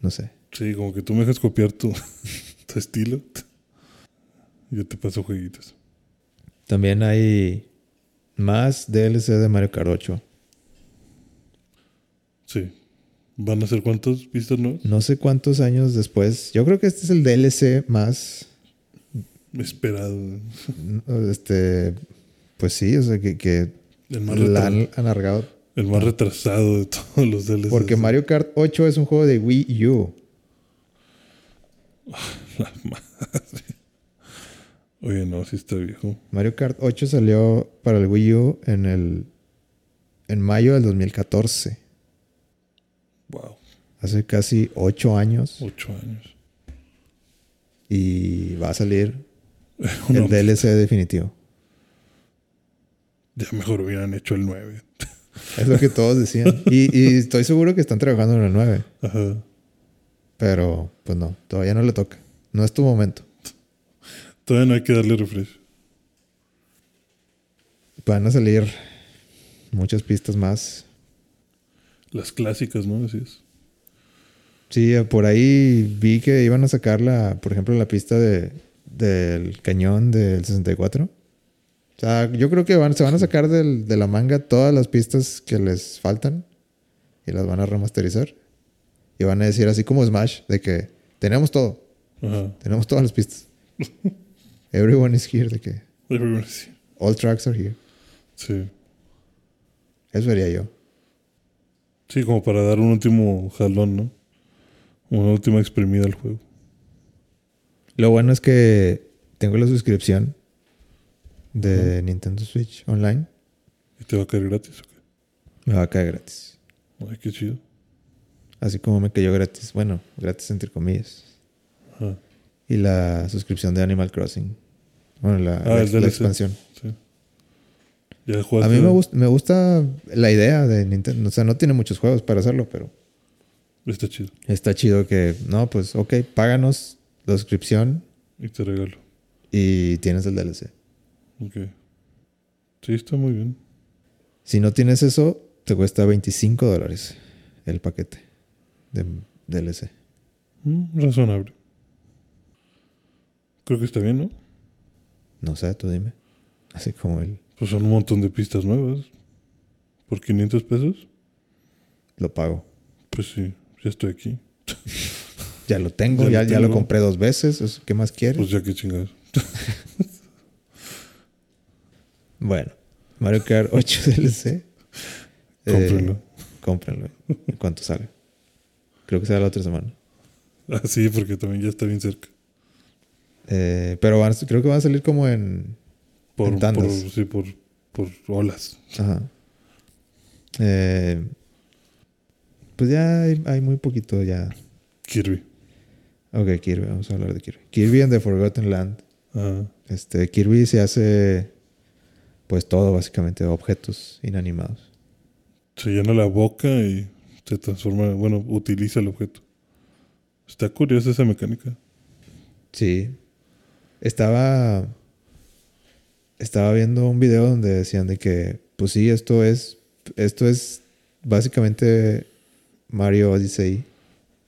No sé. Sí, como que tú me dejas copiar tu, tu estilo. Yo te paso jueguitos. También hay más DLC de Mario Kart 8. Sí. ¿Van a ser cuántas pistas nuevas? No sé cuántos años después. Yo creo que este es el DLC más. Esperado. Este. Pues sí, o sea, que, que El más, la retra- han alargado. el más retrasado de todos los DLCs. Porque Mario Kart 8 es un juego de Wii U. La madre. Oye, no, sí está viejo. Mario Kart 8 salió para el Wii U en el. En mayo del 2014. Wow. Hace casi 8 años. Ocho años. Y va a salir No, el DLC definitivo. ya mejor hubieran hecho el 9. Es lo que todos decían. Y, y estoy seguro que están trabajando en el 9. Ajá. Pero, pues no, todavía no le toca. No es tu momento. Todavía no hay que darle refresh. Van a salir muchas pistas más. Las clásicas, ¿no? Así es. Sí, por ahí vi que iban a sacar la, por ejemplo, la pista de, del cañón del 64. O sea, yo creo que van, se van a sacar del- de la manga todas las pistas que les faltan y las van a remasterizar. Y van a decir así como Smash, de que tenemos todo, Ajá. tenemos todas las pistas. Everyone is here, de que Everyone sí. all tracks are here. Sí. Eso haría yo. Sí, como para dar un último jalón, ¿no? Una última exprimida al juego. Lo bueno es que tengo la suscripción de Nintendo Switch Online. ¿Y te va a caer gratis o qué? Me va a caer gratis. Ay, qué chido. Así como me cayó gratis. Bueno, gratis entre comillas. Ajá. Y la suscripción de Animal Crossing. Bueno, la, Ah, la- la expansión. Ya. A mí me, gust- me gusta la idea de Nintendo. O sea, no tiene muchos juegos para hacerlo, pero Está chido. está chido que, no, pues, ok, páganos la suscripción Y te regalo. y tienes el DLC. Ok. Sí, está muy bien. Si no tienes eso, te cuesta 25 dólares el paquete de DLC. Mm, razonable. Creo que está bien, ¿no? No sé, tú dime. Así como el Pues son un montón de pistas nuevas. ¿Por 500 pesos? lo pago. Pues sí, ya estoy aquí. Ya lo tengo, Ya ya, lo ya lo tengo. compré dos veces. ¿Qué más quieres? Pues ya que chingados. bueno, Mario Kart 8 DLC. eh, Cómprenlo. cómprenlo. En cuanto salga. Creo que será la otra semana. Ah, sí, porque también ya está bien cerca. Eh, pero van- creo que van a salir como en. Por, por, sí, por, por olas. Ajá. Eh, pues ya hay, hay muy poquito ya. Kirby. Ok, Kirby, vamos a hablar de Kirby. Kirby and the Forgotten Land. Ajá. Este, Kirby se hace. Pues todo, básicamente, objetos inanimados. Se llena la boca y se transforma, bueno, utiliza el objeto. Está curiosa esa mecánica. Sí. Estaba. Estaba viendo un video donde decían de que, pues sí, esto es. Esto es básicamente Mario Odyssey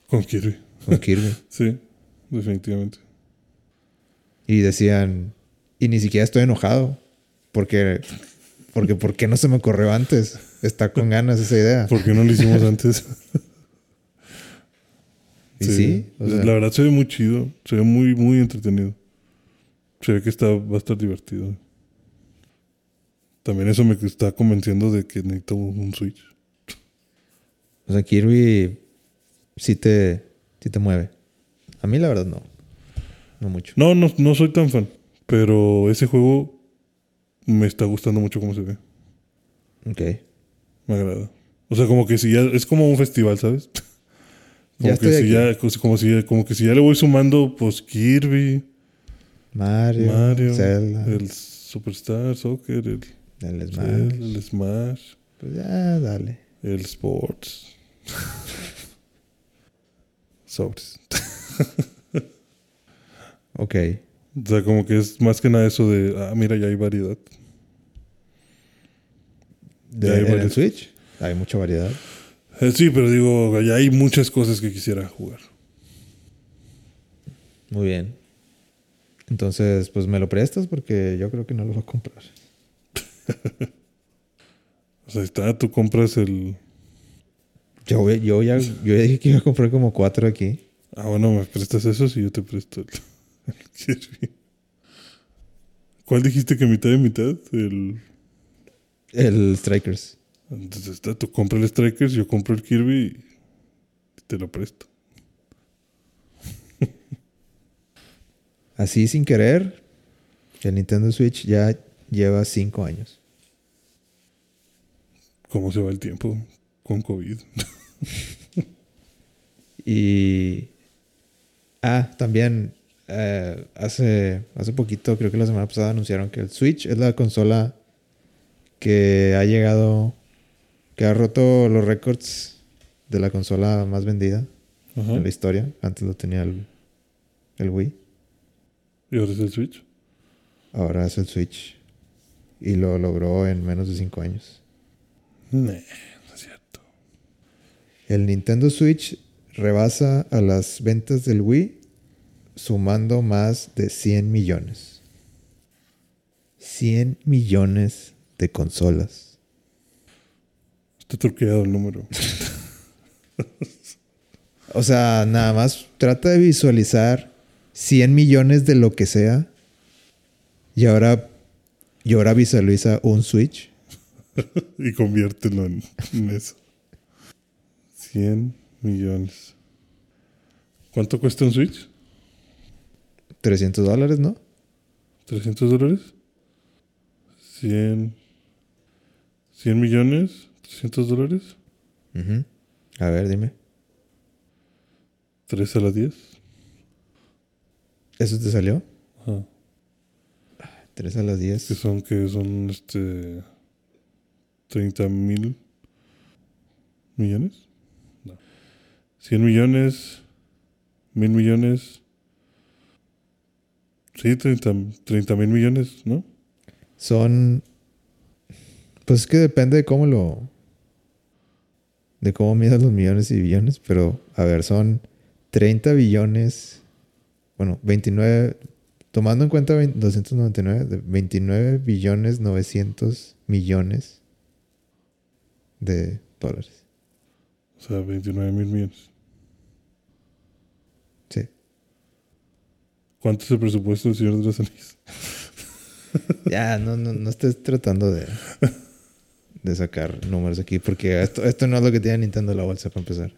Con Kirby. con Kirby. Sí, definitivamente. y decían. Y ni siquiera estoy enojado. Porque. Porque ¿por qué no se me ocurrió antes? Está con ganas esa idea. ¿Por qué no lo hicimos antes? Y sí, o sea- la verdad se ve muy chido. Se ve muy, muy entretenido. Se ve que está, va a estar divertido. También eso me está convenciendo de que necesito un Switch. O sea, Kirby sí te, sí te mueve. A mí la verdad no. No mucho. No, no, no soy tan fan. Pero ese juego me está gustando mucho cómo se ve. Ok. Me agrada. O sea, como que si ya es como un festival, ¿sabes? Como, Ya que si ya, como, si, como que si ya le voy sumando, pues Kirby, Mario, Mario, Zelda, el Superstar Soccer, el, Smash. el, el Smash, Pues ya, dale. el Sports. Sobres. Ok. O sea, como que es más que nada eso de, ah, mira, ya hay variedad. De, Ya hay en el. Switch hay mucha variedad. Eh, sí, pero digo, ya hay muchas cosas que quisiera jugar. Muy bien. Entonces, pues me lo prestas porque yo creo que no lo voy a comprar. O sea, está, tú compras el... Yo, yo, ya, yo ya dije que iba a comprar como cuatro aquí. Ah, bueno, me prestas esos y yo te presto el, el Kirby. ¿Cuál dijiste que mitad de mitad? El... El Strikers. Entonces está, tú compras el Strikers, yo compro el Kirby y te lo presto. Así sin querer, el Nintendo Switch ya lleva cinco años. ¿Cómo se va el tiempo con COVID? Y. Ah, también. eh, hace, hace poquito, creo que la semana pasada, anunciaron que el Switch es la consola que ha llegado. que ha roto los récords de la consola más vendida Ajá. de la historia. Antes lo tenía el, el Wii. ¿Y ahora es el Switch? Ahora es el Switch. Y lo logró en menos de cinco años. Nee, no es cierto. El Nintendo Switch rebasa a las ventas del Wii sumando más de 100 millones. 100 millones de consolas. Está truqueado el número. O sea, nada más trata de visualizar 100 millones de lo que sea. Y ahora, y ahora visualiza un Switch. y conviértelo en, en eso. 100 millones. ¿Cuánto cuesta un Switch? 300 dólares, ¿no? ¿300 dólares? 100. 100 millones, 300 dólares, Ujú. A ver, dime. 3 a la 10. ¿Eso te salió? Ajá. 3 a las Que 10. son, que son, este, 30 mil millones. No. 100 millones, mil millones. Sí, 30 mil millones, ¿no? Son. Pues es que depende de cómo lo. De cómo midas los millones y billones. Pero, a ver, son 30 billones. Bueno, 29. Tomando en cuenta 20 299, de 29 billones 900 millones de dólares. O sea, 29 mil millones. Sí. ¿Cuánto es el presupuesto del Señor de los Anillos? Ya, no, no, no estés tratando de, de sacar números aquí. Porque esto, esto no es lo que tiene Nintendo en la bolsa para empezar.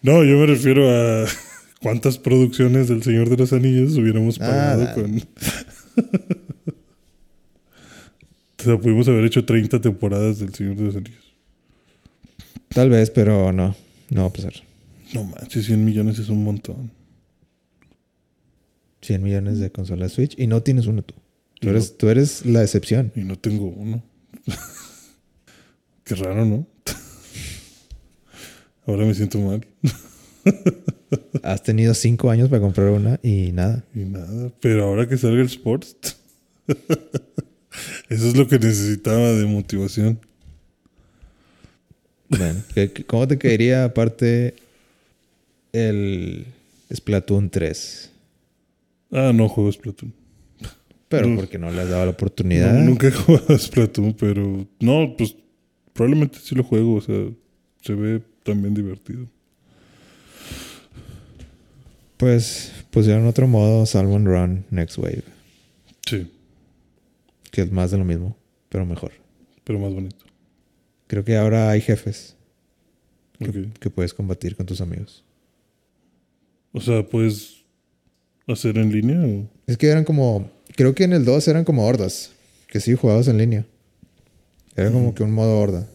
No, yo me refiero a cuántas producciones del Señor de los Anillos hubiéramos Ah, pagado con. o sea, pudimos haber hecho 30 temporadas del Señor de los Anillos. Tal vez, pero no. No va a pasar. No manches, 100 millones es un montón. 100 millones de consolas Switch y no tienes uno tú. Tú eres, tú eres la excepción. Y no tengo uno. Qué raro, ¿no? Ahora me siento mal. Has tenido 5 años para comprar una y nada. Y nada. Pero ahora que salga el Sports. Eso es lo que necesitaba de motivación. Bueno, ¿qué- qué- ¿cómo te caería aparte el Splatoon 3? Ah, no juego Splatoon. Pero No. porque no le has dado la oportunidad. No, nunca he jugado a Splatoon, pero no, pues probablemente sí lo juego. O sea, se ve también divertido. Pues pusieron otro modo, Salmon Run Next Wave, Sí, que es más de lo mismo, pero mejor. pero más bonito. Creo que ahora hay jefes que, que puedes combatir con tus amigos. O sea, puedes hacer en línea o. Es que eran como. Creo que en el 2 eran como hordas. Que sí jugabas en línea. Era como que un modo horda.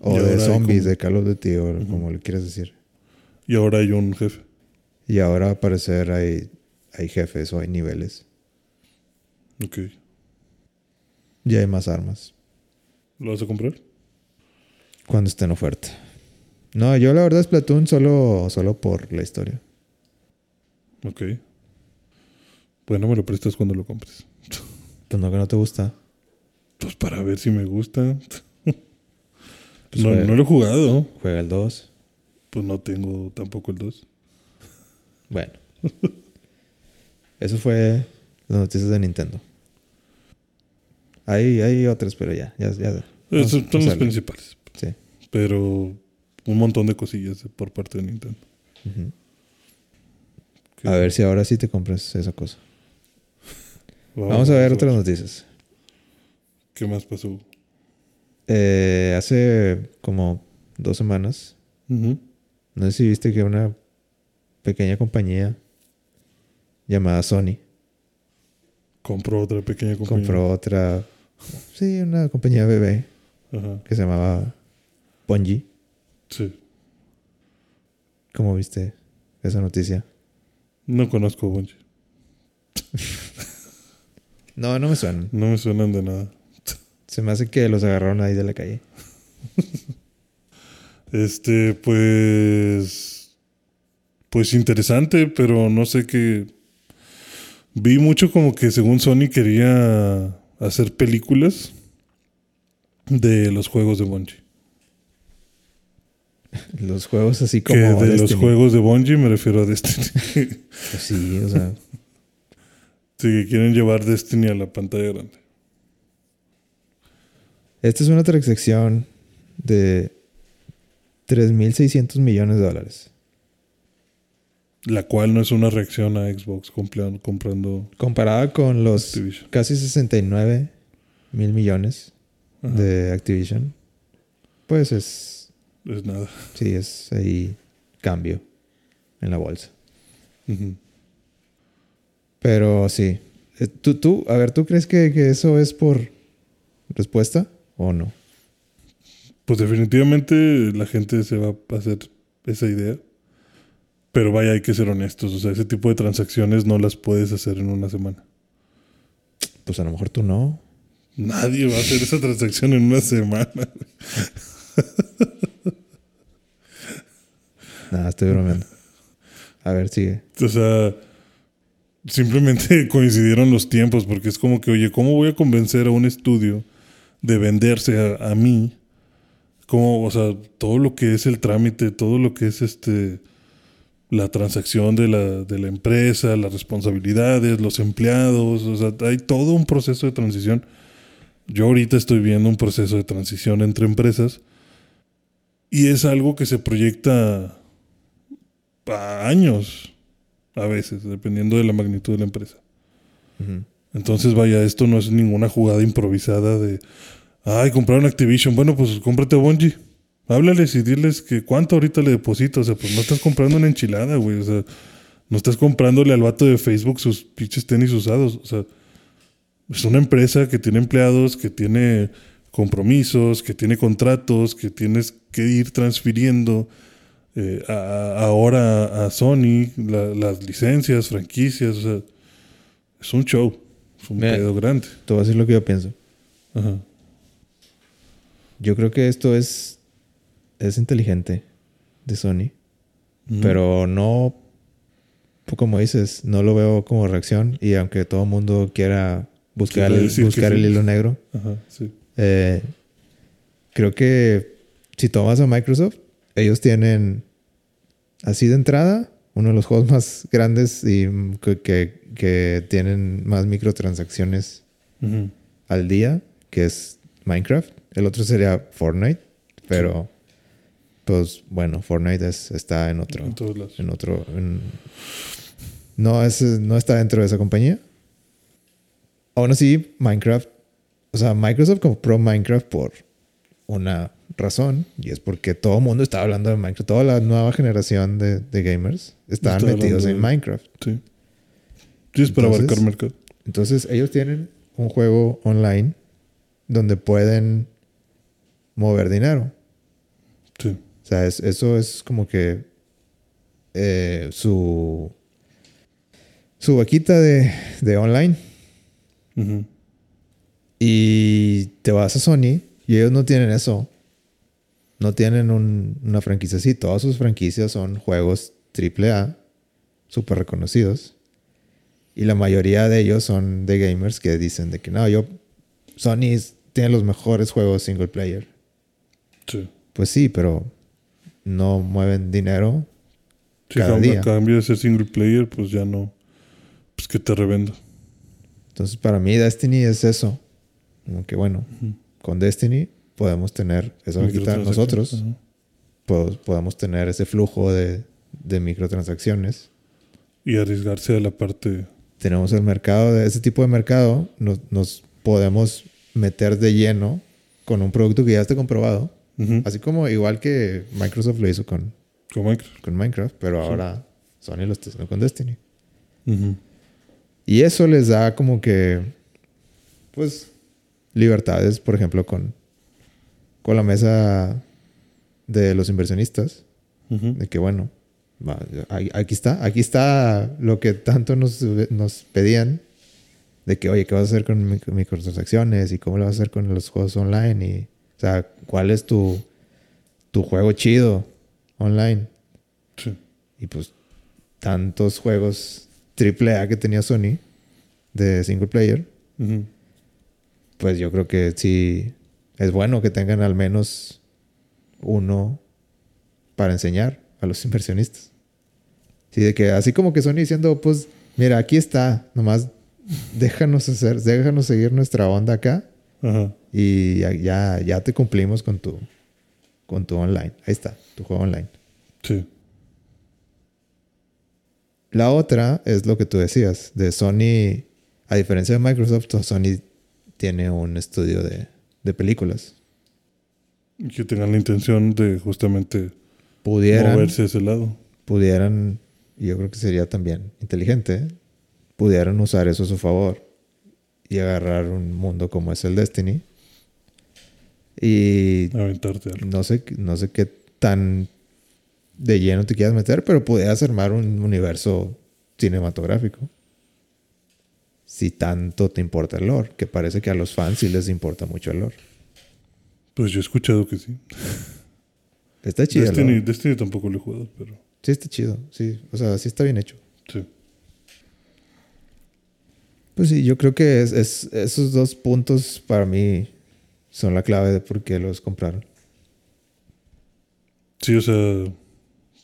O de zombies, como- de Call of Duty, o como le quieras decir. Y ahora hay un jefe. Y ahora al parecer hay, hay jefes o hay niveles. Ok. Y hay más armas. ¿Lo vas a comprar? Cuando esté en oferta. No, yo la verdad es Platoon solo, solo por la historia. Ok. Bueno, me lo prestas cuando lo compres. Pues no que no te gusta. Pues para ver si me gusta. Pues no, juega, no lo he jugado. juega el 2. Pues no tengo tampoco el 2. Bueno. Eso fue las noticias de Nintendo. Hay, hay otras, pero ya. ya, ya Esos Vamos- son los principales. Sí. Pero un montón de cosillas por parte de Nintendo. Que- A ver si ahora sí te compras esa cosa. Vamos a ver otras noticias. ¿Qué más pasó? Eh, hace como dos semanas, no sé si viste que una pequeña compañía llamada Sony Compró otra pequeña compañía. compró otra, sí, una compañía bebé Ajá. que se llamaba Bungie. Sí. ¿Cómo viste esa noticia? No conozco Bungie. No, no me suenan. No me suenan de nada. Se me hace que los agarraron ahí de la calle. Este, pues. Pues interesante, pero no sé qué. Vi mucho como que según Sony quería hacer películas de los juegos de Bungie. Los juegos así Que como de los juegos de Bungie me refiero a Destiny. Pues sí, o sea, sí, que quieren llevar Destiny a la pantalla grande. esta es una transacción de 3.600 millones de dólares. La cual no es una reacción a Xbox comprando Comparada con los Activision. casi 69 mil millones De Activision, pues es, Es nada. sí, es ahí cambio en la bolsa. Pero sí, Eh, ¿tú, tú, a ver, ¿tú crees que, que eso es por respuesta o no? Pues definitivamente la gente se va a hacer esa idea. Pero vaya, hay que ser honestos. O sea, ese tipo de transacciones no las puedes hacer en una semana. Pues a lo mejor tú no. Nadie va a hacer esa transacción en una semana. Nada, estoy bromeando. A ver, sigue. O sea, simplemente coincidieron los tiempos porque es como que, oye, ¿cómo voy a convencer a un estudio de venderse a, a mí? Como, o sea, todo lo que es el trámite, todo lo que es este la transacción de la, de la empresa, las responsabilidades, los empleados, o sea, hay todo un proceso de transición. Yo ahorita estoy viendo un proceso de transición entre empresas y es algo que se proyecta a años, a veces, dependiendo de la magnitud de la empresa. Entonces, vaya, esto no es ninguna jugada improvisada de, ay, compraron Activision, bueno, pues cómprate a Bungie. Háblales y diles que cuánto ahorita le deposito. O sea, pues no estás comprando una enchilada, güey. O sea, no estás comprándole al vato de Facebook sus pinches tenis usados. O sea, es una empresa que tiene empleados, que tiene compromisos, que tiene contratos, que tienes que ir transfiriendo eh, a- a- ahora a Sony la- las licencias, franquicias. O sea, es un show. Es un Mira. pedo grande. Te voy a decir lo que yo pienso. Ajá. Yo creo que esto es, es inteligente de Sony, pero no, pues, como dices, no lo veo como reacción y aunque todo el mundo quiera buscar, el, buscar sí. el hilo negro, Ajá, sí. eh, creo que si tomas a Microsoft, ellos tienen así de entrada uno de los juegos más grandes y que, que- que tienen más microtransacciones Ujú. al día, que es Minecraft. El otro sería Fortnite, pero pues bueno, Fortnite es- está en otro, En todos lados. en otro, en- no es, no está dentro de esa compañía. Aún así, Minecraft, o sea, Microsoft compró Minecraft por una razón y es porque todo el mundo está hablando de Minecraft, toda la nueva generación de, de gamers estaban Está metidos en de- Minecraft. Sí. Sí, es para Entonces- abarcar mercado. Entonces, ellos tienen un juego online donde pueden mover dinero. Sí. O sea, es- eso es como que eh, su, su vaquita de, de online Y te vas a Sony y ellos no tienen eso. No tienen un- una franquicia así. Todas sus franquicias son juegos AAA, súper reconocidos. Y la mayoría de ellos son de gamers que dicen de que no, yo, Sony tiene los mejores juegos single player. Sí. Pues sí, pero no mueven dinero. Sí, Cada día. a cambio de ser single player, pues ya no. Pues que te revendo. Entonces, para mí, Destiny es eso. Como que bueno, con Destiny podemos tener esa vaquita nosotros. ajá. po- podamos tener ese flujo de, de microtransacciones. Y arriesgarse a la parte. Tenemos el mercado de ese tipo de mercado, nos, nos podemos meter de lleno con un producto que ya esté comprobado. Así como igual que Microsoft lo hizo con, Con Minecraft. con Minecraft, pero ahora Sony lo está haciendo con Destiny. Y eso les da como que, pues, libertades, por ejemplo, con, con la mesa de los inversionistas. De que bueno, aquí está, aquí está lo que tanto nos, nos pedían. De que, oye, ¿qué vas a hacer con micro- microtransacciones? ¿Y cómo lo vas a hacer con los juegos online? Y, o sea, ¿cuál es tu, tu juego chido online? Sí. Y pues, tantos juegos AAA que tenía Sony de single player, pues yo creo que sí es bueno que tengan al menos uno para enseñar a los inversionistas. Sí, de que así como que Sony diciendo, pues, mira, aquí está, nomás déjanos hacer, déjanos seguir nuestra onda acá Ajá. y ya, ya, ya te cumplimos con tu, con tu online. Ahí está, tu juego online. Sí. La otra es lo que tú decías, de Sony, a diferencia de Microsoft, Sony tiene un estudio de, de películas. Y que tengan la intención de justamente Pudieran, moverse a ese lado. pudieran, y yo creo que sería también inteligente, pudieran usar eso a su favor y agarrar un mundo como es el Destiny. Y Aventarte algo. no sé, no sé qué tan de lleno te quieras meter, pero pudieras armar un universo cinematográfico. Si tanto te importa el lore, que parece que a los fans sí les importa mucho el lore. Pues yo he escuchado que sí. Está chido. Destiny, tampoco lo he jugado, pero Sí, está chido. Sí, o sea, sí está bien hecho. sí. Pues sí, yo creo que es, es- esos dos puntos para mí son la clave de por qué los compraron. Sí, o sea,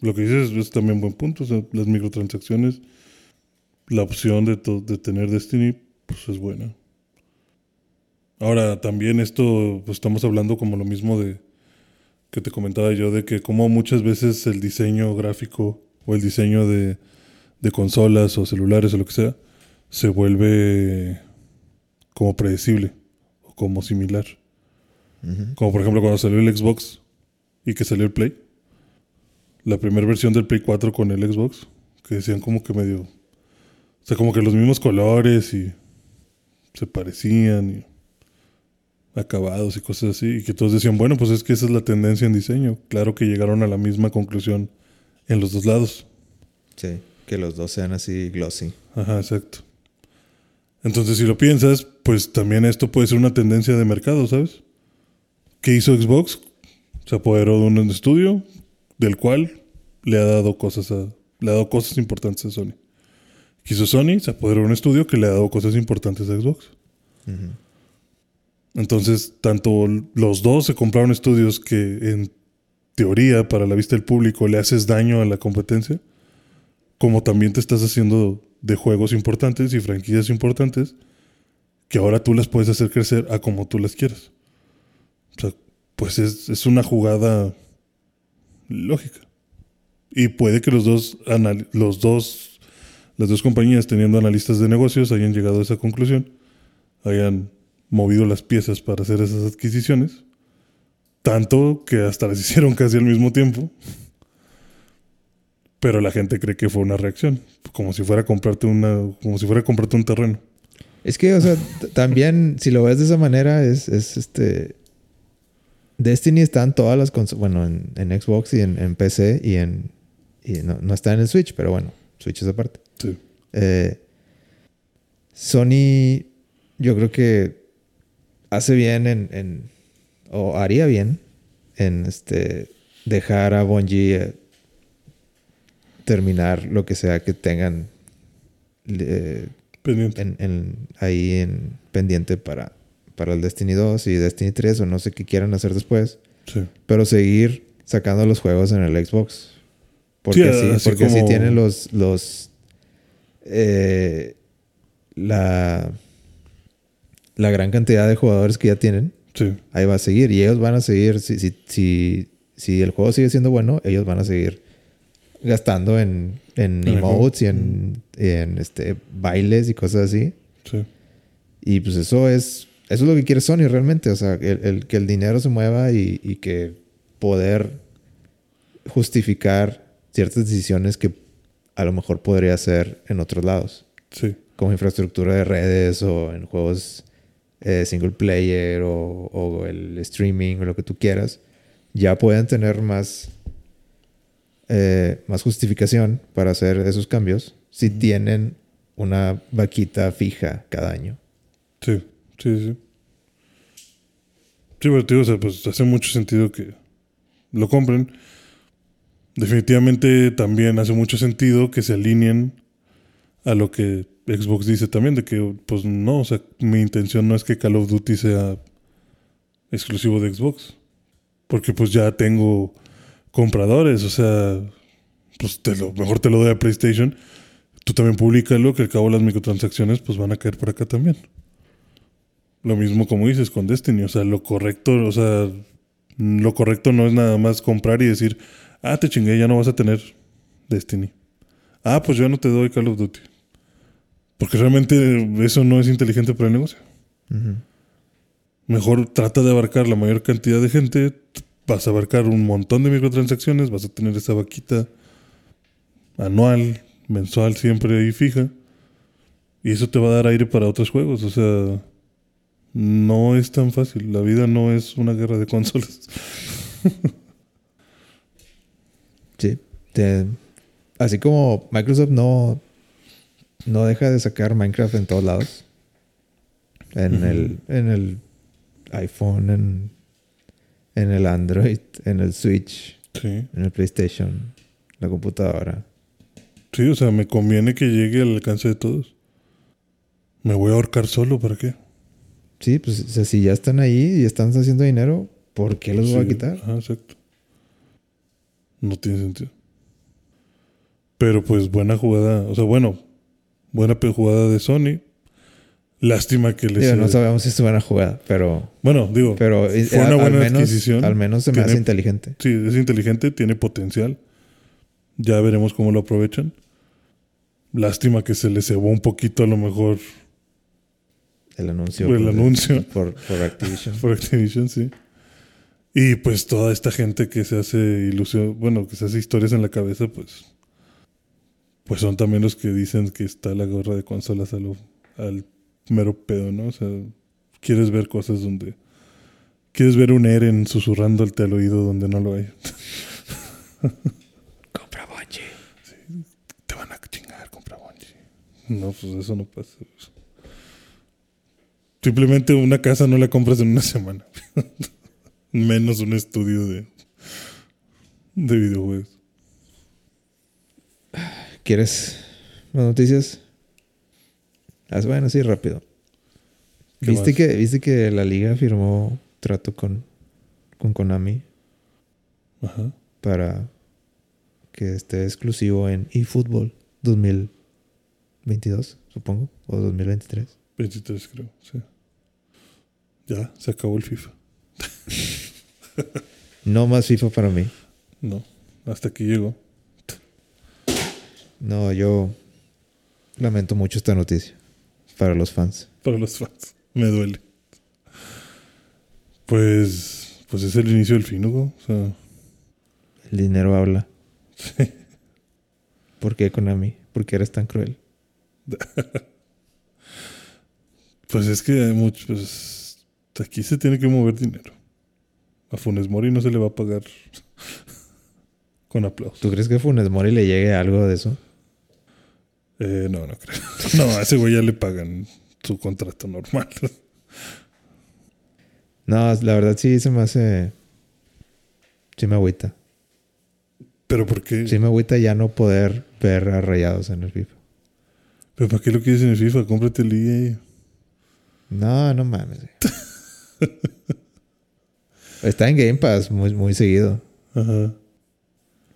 lo que dices es también buen punto. O sea, las microtransacciones, la opción de, to- de tener Destiny, pues es buena. Ahora, también esto, pues estamos hablando como lo mismo de que te comentaba yo, de que como muchas veces el diseño gráfico o el diseño de, de consolas o celulares o lo que sea, se vuelve como predecible o como similar. Como por ejemplo cuando salió el Xbox y que salió el Play. La primera versión del Play 4 con el Xbox. Que decían como que medio... O sea, como que los mismos colores y se parecían y acabados y cosas así. Y que todos decían, bueno, pues es que esa es la tendencia en diseño. Claro que llegaron a la misma conclusión en los dos lados. Sí, que los dos sean así glossy. Ajá, exacto. Entonces, si lo piensas, pues también esto puede ser una tendencia de mercado, ¿sabes? ¿Qué hizo Xbox? Se apoderó de un estudio del cual le ha dado cosas a, le ha dado cosas importantes a Sony. ¿Qué hizo Sony? Se apoderó de un estudio que le ha dado cosas importantes a Xbox. Entonces, tanto los dos se compraron estudios que en teoría, para la vista del público, le haces daño a la competencia, como también te estás haciendo de juegos importantes y franquicias importantes que ahora tú las puedes hacer crecer a como tú las quieras. O sea, pues es, es una jugada lógica. Y puede que los dos, los dos, las dos compañías teniendo analistas de negocios hayan llegado a esa conclusión, hayan movido las piezas para hacer esas adquisiciones, tanto que hasta las hicieron casi al mismo tiempo. Pero la gente cree que fue una reacción, como si fuera a comprarte una, como si fuera a comprarte un terreno. Es que, o sea, también, si lo ves de esa manera, es, es este. Destiny está en todas las consolas. Bueno, en, en Xbox y en, en PC y en, y no, no está en el Switch, pero bueno, Switch es aparte. Sí. Eh, Sony, yo creo que hace bien en, en- o haría bien en este dejar a Bungie eh, terminar lo que sea que tengan eh, Pendiente. en, en- ahí en pendiente para, para el Destiny 2 y Destiny 3 o no sé qué quieran hacer después, Sí. pero seguir sacando los juegos en el Xbox. Porque Sí, sí, porque sí como- tienen los, los eh, la, la gran cantidad de jugadores que ya tienen, Sí. ahí va a seguir. Y ellos van a seguir, si, si, si, si el juego sigue siendo bueno, ellos van a seguir gastando en, en emotes y en, en, este, bailes y cosas así. Sí. Y pues eso es, eso es lo que quiere Sony realmente. O sea, el, el- que el dinero se mueva y, y que poder justificar ciertas decisiones que a lo mejor podría hacer en otros lados. Sí. Como infraestructura de redes o en juegos eh, single player o, o el streaming o lo que tú quieras. Ya pueden tener más, eh, más justificación para hacer esos cambios si tienen una vaquita fija cada año. Sí, sí, sí. Sí, pero digo, o sea, pues hace mucho sentido que lo compren. Definitivamente también hace mucho sentido que se alineen a lo que Xbox dice también, de que, pues no, o sea, mi intención no es que Call of Duty sea exclusivo de Xbox. Porque pues ya tengo compradores, o sea, pues te lo, mejor te lo doy a PlayStation. Tú también públicalo, que al cabo las microtransacciones pues van a caer por acá también. Lo mismo como dices con Destiny, o sea, lo correcto, o sea, lo correcto no es nada más comprar y decir, ah, te chingué, ya no vas a tener Destiny. Ah, pues yo no te doy Call of Duty. Porque realmente eso no es inteligente para el negocio. Mejor trata de abarcar la mayor cantidad de gente, vas a abarcar un montón de microtransacciones, vas a tener esa vaquita anual, mensual, siempre ahí fija. Y eso te va a dar aire para otros juegos. O sea, no es tan fácil. La vida no es una guerra de consolas. Sí. Te- así como Microsoft no, no deja de sacar Minecraft en todos lados. En, el, en el iPhone, en, en el Android, en el Switch, Sí. en el PlayStation, la computadora. Sí, o sea, me conviene que llegue al alcance de todos. Me voy a ahorcar solo, ¿para qué? Sí, pues o sea, si ya están ahí y están haciendo dinero, ¿por qué los voy a Sí, quitar? Ajá, exacto. No tiene sentido. Pero pues buena jugada, o sea, bueno, buena jugada de Sony. Lástima que les... Digo, no sabemos si es buena jugada, pero, bueno, digo, pero fue una buena al, menos, adquisición. al menos se me Tiene- hace inteligente. Sí, es inteligente, tiene potencial. Ya veremos cómo lo aprovechan. Lástima que se les cebó un poquito a lo mejor El anuncio. El por- anuncio. Por, por Activision. por Activision, sí. Y pues toda esta gente que se hace ilusión, bueno, que se hace historias en la cabeza, pues pues son también los que dicen que está la gorra de consolas a lo- al mero pedo, ¿no? O sea, quieres ver cosas donde quieres ver un Eren susurrándote al oído donde no lo hay. Compra Bungie. Te van a chingar, compra Bungie. No, pues eso no pasa. Simplemente una casa no la compras en una semana. Menos un estudio de, de videojuegos. ¿Quieres más noticias? Ah, bueno, sí, rápido. ¿Qué ¿Viste más? que, ¿Viste que la liga firmó trato con, con Konami Ajá. para que esté exclusivo en eFootball 2022, supongo, o 2023? 23 creo, sí. Ya, se acabó el FIFA. No más FIFA para mí. No, hasta aquí llegó. No, yo lamento mucho esta noticia para los fans. Para los fans. Me duele. Pues, pues es el inicio del fin, Hugo. O sea, El dinero habla. sí. ¿Por qué Konami? ¿Por qué eres tan cruel? Pues es que hay mucho, pues aquí se tiene que mover dinero. A Funes Mori no se le va a pagar con aplausos. ¿Tú crees que Funes Mori le llegue algo de eso? Eh, no, no creo. No, a ese güey ya le pagan su contrato normal. No, la verdad sí se me hace. Sí me agüita. Pero ¿por qué? Sí me agüita ya no poder ver a rayados en el FIFA. ¿Pero para qué lo quieres en el FIFA? Cómprate el EA. No, no mames. Está en Game Pass muy, muy seguido. Ajá.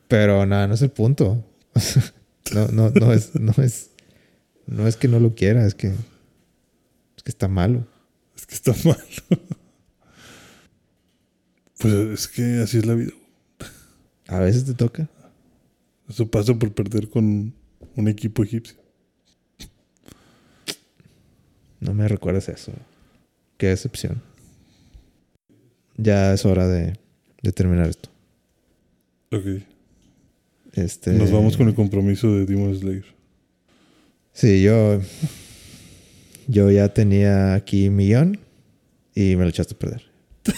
Pero nada, no es el punto. no, no, no es, no es. No es que no lo quiera, es que. Es que está malo. Es que está mal. Pues es que así es la vida. A veces te toca. Eso pasa por perder con un equipo egipcio. No me recuerdes eso. Qué decepción. Ya es hora de, de terminar esto. Ok. Este, Nos vamos con el compromiso de Demon Slayer. Sí, yo. Yo ya tenía aquí millón y me lo echaste a perder.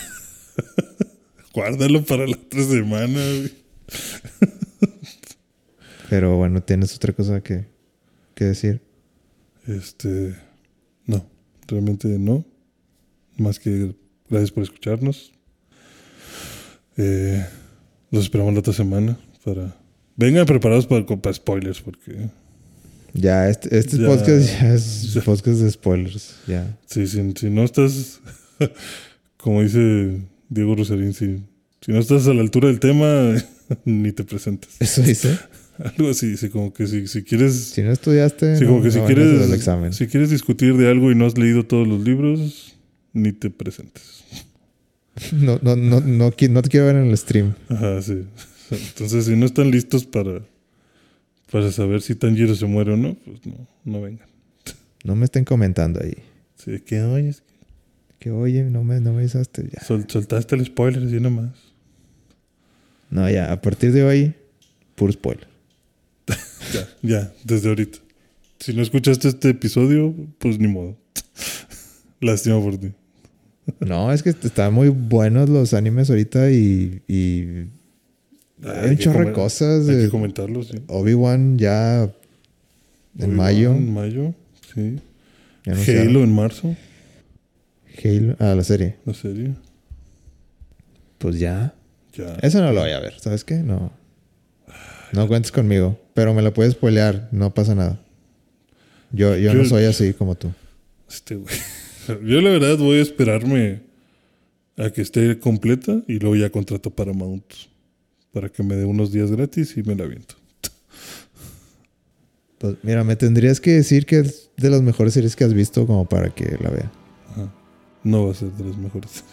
Guárdalo para la otra semana. güey. Pero bueno, tienes otra cosa que, que decir. Este. Realmente no. Más que gracias por escucharnos. Eh, los esperamos la otra semana para. Vengan preparados para, para spoilers, porque. Ya, este, este Ya. podcast ya es Ya. podcast de spoilers. Ya. Sí, si, si no estás. como dice Diego Rosarín, si, si no estás a la altura del tema, ni te presentes. Eso dice. Algo así, dice como que si, si quieres. Si no estudiaste, no, como que si no quieres, examen. si quieres discutir de algo y no has leído todos los libros, ni te presentes. No, no, no, no, no te quiero ver en el stream. Ajá, sí. Entonces, si no están listos para, para saber si Tanjiro se muere o no, pues no, no vengan. No me estén comentando ahí. Sí, que oye, es que oye, no me, no me avisaste. Ya. sol- soltaste el spoiler así nomás. No, ya, a partir de hoy, puro spoiler. Ya, ya, desde ahorita. Si no escuchaste este episodio, pues ni modo. Lástima por ti. No, es que están muy buenos los animes ahorita y, y hay un que chorro de cosas. Hay que comentarlo, sí. Obi-Wan ya en mayo. En mayo, sí. Halo en marzo, Halo. Ah, la serie. la serie. Pues ya. Ya. Eso no lo voy a ver. ¿Sabes qué? No. No cuentes conmigo. Pero me lo puedes spoilear. No pasa nada. Yo, yo, Yo- no soy así como tú. Este güey. Yo la verdad voy a esperarme a que esté completa y luego ya contrato Paramount para que me dé unos días gratis y me la aviento. Pues mira, me tendrías que decir que es de las mejores series que has visto como para que la vea. Ajá. No va a ser de las mejores.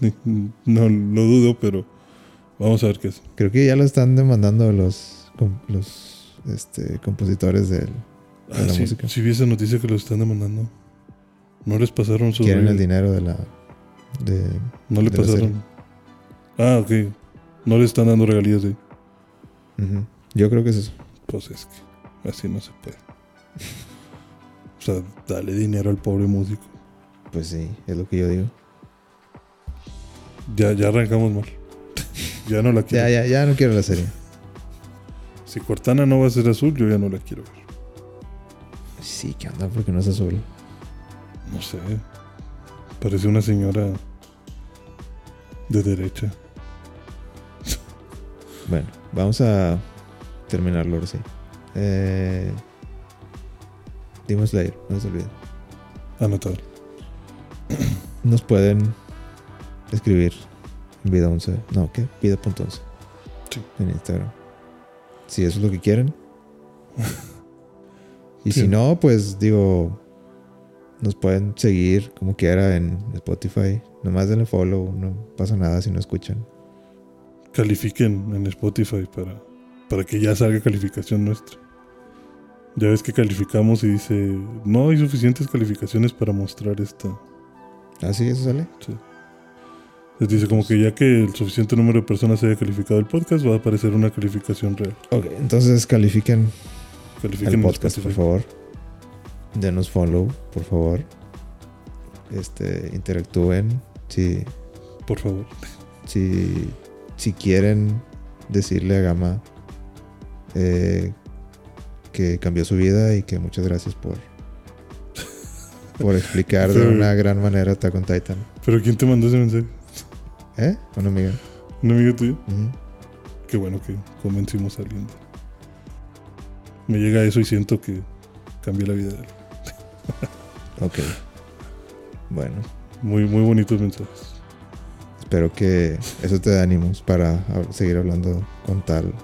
no lo dudo, pero vamos a ver qué es. Creo que ya lo están demandando los, los este, compositores del, de Ah, la sí, música. sí vi esa noticia que lo están demandando. No les pasaron su... Quieren el dinero de la... De, No le de pasaron. Ah, ok. No le están dando regalías de... Yo creo que es eso. Pues es que así no se puede. O sea, dale dinero al pobre músico. Pues sí, es lo que yo digo. Ya, ya arrancamos mal. Ya no la quiero. Ya, ya, ya no quiero la serie. Si Cortana no va a ser azul, yo ya no la quiero ver. Sí, que onda porque no es azul. No sé. Parece una señora de derecha. Bueno, vamos a terminarlo ahora sí. Eh, Demon Slayer, no se olviden. Anotado. Nos pueden escribir vida 11. No, ¿qué? Vida.11. Sí. En Instagram. Si eso es lo que quieren. y Sí. si no, pues digo, nos pueden seguir como quiera en Spotify. Nomás denle follow, no pasa nada si no escuchan. Califiquen en Spotify para, para que ya salga calificación nuestra. Ya ves que calificamos y dice, no hay suficientes calificaciones para mostrar esta. ¿Ah, sí? ¿Eso sale? Les dice como que ya que el suficiente número de personas haya calificado el podcast, va a aparecer una calificación real. Ok, entonces califiquen Califiquen el podcast, por favor. Denos follow, por favor. Este, interactúen. Si, Por favor. si, si quieren decirle a Gama eh, que cambió su vida y que muchas gracias por por explicar de una gran manera Attack on Titan. ¿Pero quién te mandó ese mensaje? ¿Eh? Una amiga. ¿Un amigo tuyo? Ujú. Qué bueno que convencimos a alguien. Me llega eso y siento que cambió la vida de él. Ok. Bueno, Muy, muy bonitos mensajes. espero que eso te dé ánimos para seguir hablando con tal.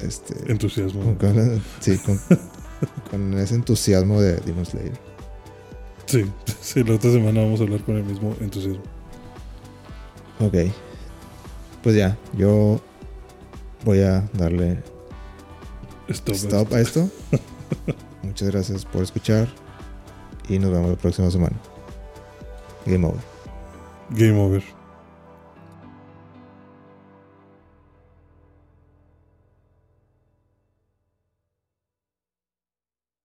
Este. Entusiasmo. con- con- sí, con, con ese entusiasmo de Demon Slayer. Sí, sí, la otra semana vamos a hablar con el mismo entusiasmo. Ok. Pues ya, yo voy a darle Stop. stop a esto. Muchas gracias por escuchar y nos vemos la próxima semana. Game over. Game over.